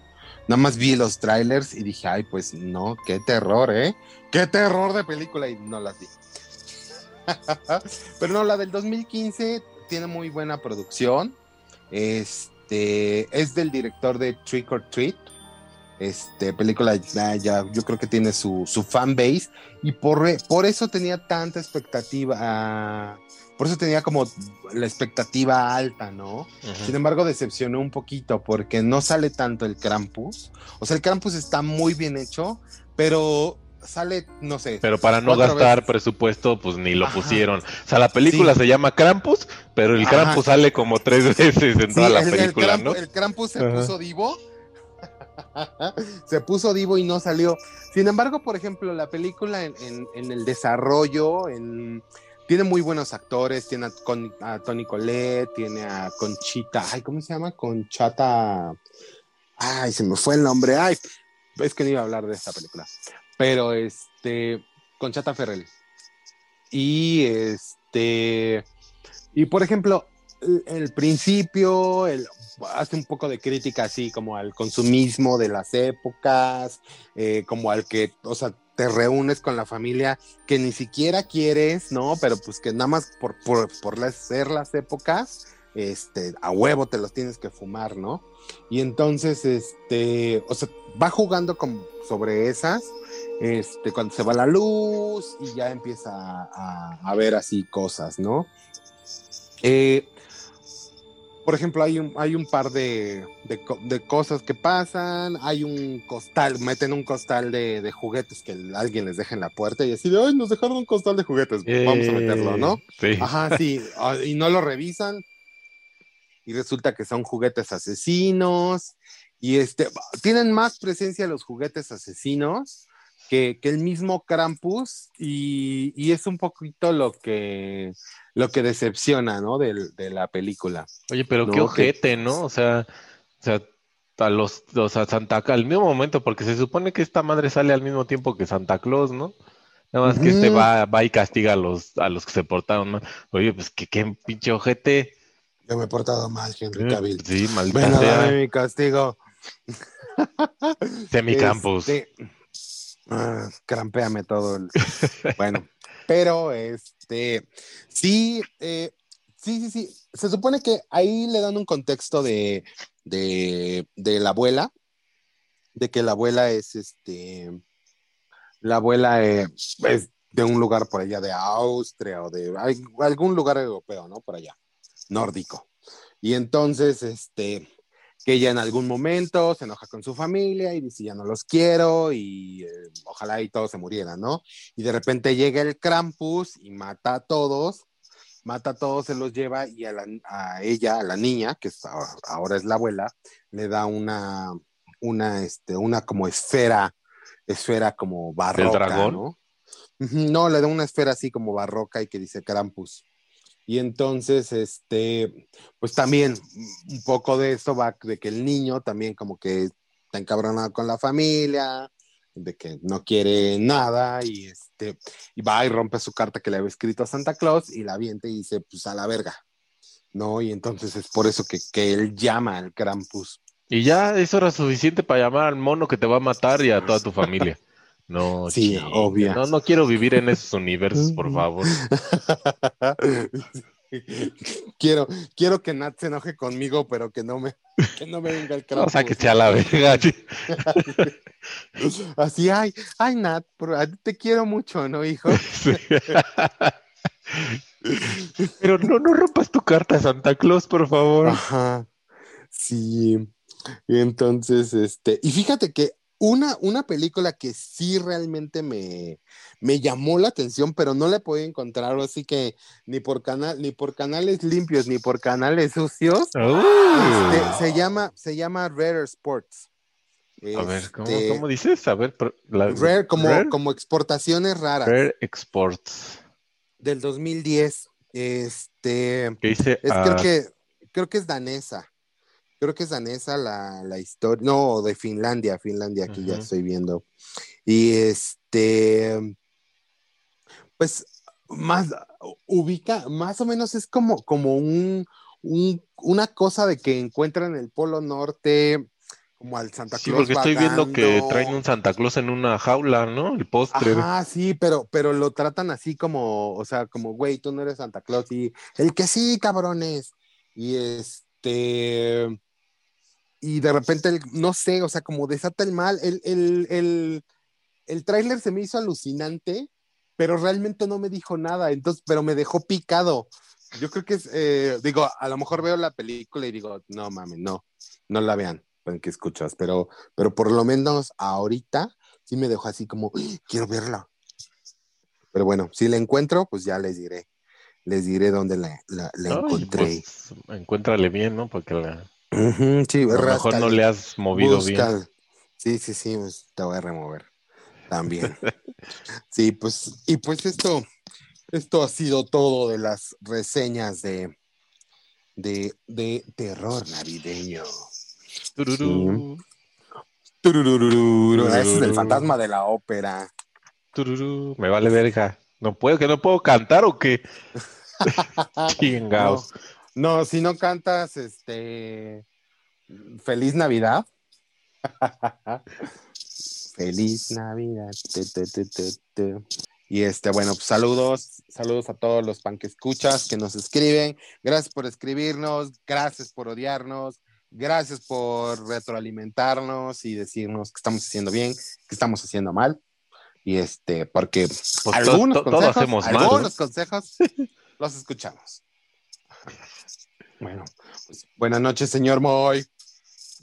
Nada más vi los trailers y dije, ay, pues no, qué terror, ¿eh? Qué terror de película y no las vi. <laughs> Pero no, la del 2015 tiene muy buena producción. Este es del director de Trick or Treat. Este película ya, ya yo creo que tiene su, su fan base y por, por eso tenía tanta expectativa. ah, por eso tenía como la expectativa alta, ¿no? Sin embargo, decepcionó un poquito porque no sale tanto el Krampus. O sea, el Krampus está muy bien hecho, pero sale, no sé. Pero para no gastar veces. presupuesto, pues ni lo Ajá. pusieron. O sea, la película Sí. se llama Krampus, pero el Ajá. Krampus sale como tres <laughs> veces en Sí, toda la el, el película, Kramp- ¿no? el Krampus se Ajá. puso divo. Se puso divo y no salió. Sin embargo, por ejemplo, la película en, el desarrollo, en- tiene muy buenos actores. Tiene a, a Tony Colette, tiene a Conchita. Ay, ¿cómo se llama? Conchata. Ay, se me fue el nombre. Ay, es que no iba a hablar de esta película. Pero este, Conchata Ferrell. Y este, y por ejemplo, el principio, el, hace un poco de crítica así como al consumismo de las épocas, eh, como al que, o sea, te reúnes con la familia que ni siquiera quieres, ¿no? Pero pues que nada más por, por, por ser las épocas, este, a huevo te los tienes que fumar, ¿no? Y entonces, este, o sea, va jugando sobre esas, este, cuando se va la luz y ya empieza a, a- a ver así cosas, ¿no? Eh, por ejemplo, hay un, hay un par de, de co- de cosas que pasan, hay un costal, meten un costal de, de juguetes que alguien les deja en la puerta y así de, ay, nos dejaron un costal de juguetes, vamos a meterlo, ¿no? Sí. Ajá, sí, y no lo revisan y resulta que son juguetes asesinos y este, tienen más presencia los juguetes asesinos que, que el mismo Krampus y, y es un poquito lo que, lo que decepciona, ¿no? De, la película. Oye, pero ¿no? qué ojete, ¿no? O sea, o sea, a los, o sea, Santa al mismo momento, porque se supone que esta madre sale al mismo tiempo que Santa Claus, ¿no? Nada más que este va, va y castiga a los, a los que se portaron mal. Oye, pues que qué pinche ojete. Yo me he portado mal, Henry Cavill. Sí, maldita Ven a mi castigo. Semicampus. Este, ah, crampéame todo. el- <laughs> bueno, pero este, sí, eh, sí, sí, sí. Se supone que ahí le dan un contexto de, de, de la abuela, de que la abuela es este, la abuela eh, es de un lugar por allá de Austria o de algún lugar europeo, ¿no? Por allá, nórdico. Y entonces, este, que ella en algún momento se enoja con su familia y dice, ya no los quiero y eh, ojalá y todos se murieran, ¿no? Y de repente llega el Krampus y mata a todos, mata a todos, se los lleva y a, la- a ella, a la niña, que es ahora, es la abuela, le da una, una, este, una como esfera, esfera como barroca, dragón? ¿no? No, le da una esfera así como barroca y que dice Krampus. Y entonces, este, pues también un poco de esto va de que el niño también como que está encabronado con la familia, de que no quiere nada y este, y va y rompe su carta que le había escrito a Santa Claus y la avienta y dice, pues a la verga, ¿no? Y entonces es por eso que, que él llama al Krampus. Y ya eso era suficiente para llamar al mono que te va a matar y a toda tu familia. No, Sí, obvio. No, no quiero vivir en esos universos, por favor. <laughs> quiero, quiero que Nat se enoje conmigo, pero que no me, que no me venga el Krampus. <laughs> O sea, que sea la verga. sí. <laughs> Así, ay, ay, Nat, te quiero mucho, ¿no, hijo? Sí. Pero no, no rompas tu carta, Santa Claus, por favor. Ajá. Sí. Entonces, este, y fíjate que una, una película que sí realmente me, me llamó la atención, pero no la puedo encontrar, así que ni por canal, ni por canales limpios, ni por canales sucios. Este, se llama, se llama Rare Sports. A ver, ¿cómo, Este, cómo dices? A ver, la- Rare como, Rare, como exportaciones raras Rare Exports. del 2010. Este, ¿Qué dice? Es, creo que creo que es danesa. Creo que es danesa la, la historia. No, de Finlandia, Finlandia, aquí ya estoy viendo. Y este, pues, más ubica, más o menos es como, como un, un- una cosa de que encuentran el Polo Norte, como al Santa Sí, Claus. porque estoy viendo que traen un Santa Claus en una jaula, ¿no? El postre. Ajá, sí, pero, pero lo tratan así como, o sea, como, güey, tú no eres Santa Claus y el que sí, cabrones. Y este, y de repente, el- no sé, o sea, como desata el mal. El, el, el, el tráiler se me hizo alucinante, pero realmente no me dijo nada, entonces, pero me dejó picado. Yo creo que es, eh, digo, a lo mejor veo la película y digo, no mames, no, no la vean, ven que escuchas, pero, pero por lo menos ahorita sí me dejó así como, "Uy, quiero verla. Pero bueno, si la encuentro, pues ya les diré. Les diré dónde la, la- la Ay, encontré. pues, encuéntrale bien, ¿no? Porque la- Sí, a lo mejor no le has movido busca. bien. Sí, sí, sí, pues, te voy a remover también. <laughs> sí, pues, y pues esto, esto ha sido todo de las reseñas de, de, de terror navideño. Tururú, Tururururu, Ese es el fantasma de la ópera. tururú. Me vale verga. ¿No puedo, que no puedo cantar o qué? <laughs> <laughs> Chingaos. No, no, si no cantas, este, Feliz Navidad. <laughs> Feliz Navidad. te, te, te, te, te. Y este, bueno, pues saludos, saludos a todos los pan que escuchas, que nos escriben. Gracias por escribirnos, gracias por odiarnos, gracias por retroalimentarnos y decirnos que estamos haciendo bien, que estamos haciendo mal. Y este, porque to- algunos to- todo consejos, hacemos mal, algunos ¿no? consejos <laughs> los escuchamos. Bueno, pues buenas noches, señor Moy.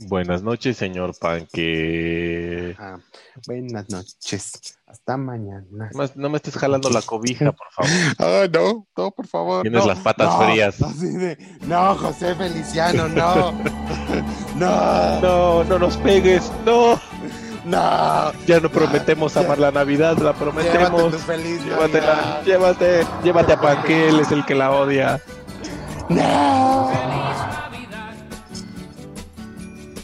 Buenas noches, señor Panque. Ah, buenas noches. Hasta mañana. No me- estés jalando la cobija, por favor. <laughs> Ah, no, no, por favor. Tienes no, las patas no, frías. de, no, José Feliciano, no. <laughs> <laughs> no. No, no nos pegues, no. No. Ya no prometemos amar la Navidad, la prometemos. Llévate feliz Llévatela, Navidad. llévate, llévate a Panque, él es el que la odia. No.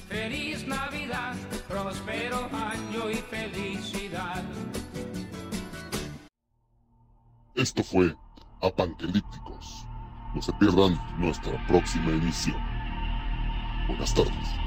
Feliz Navidad, próspero año y felicidad. Esto fue Apanquelípticos. No se pierdan nuestra próxima emisión. Buenas tardes.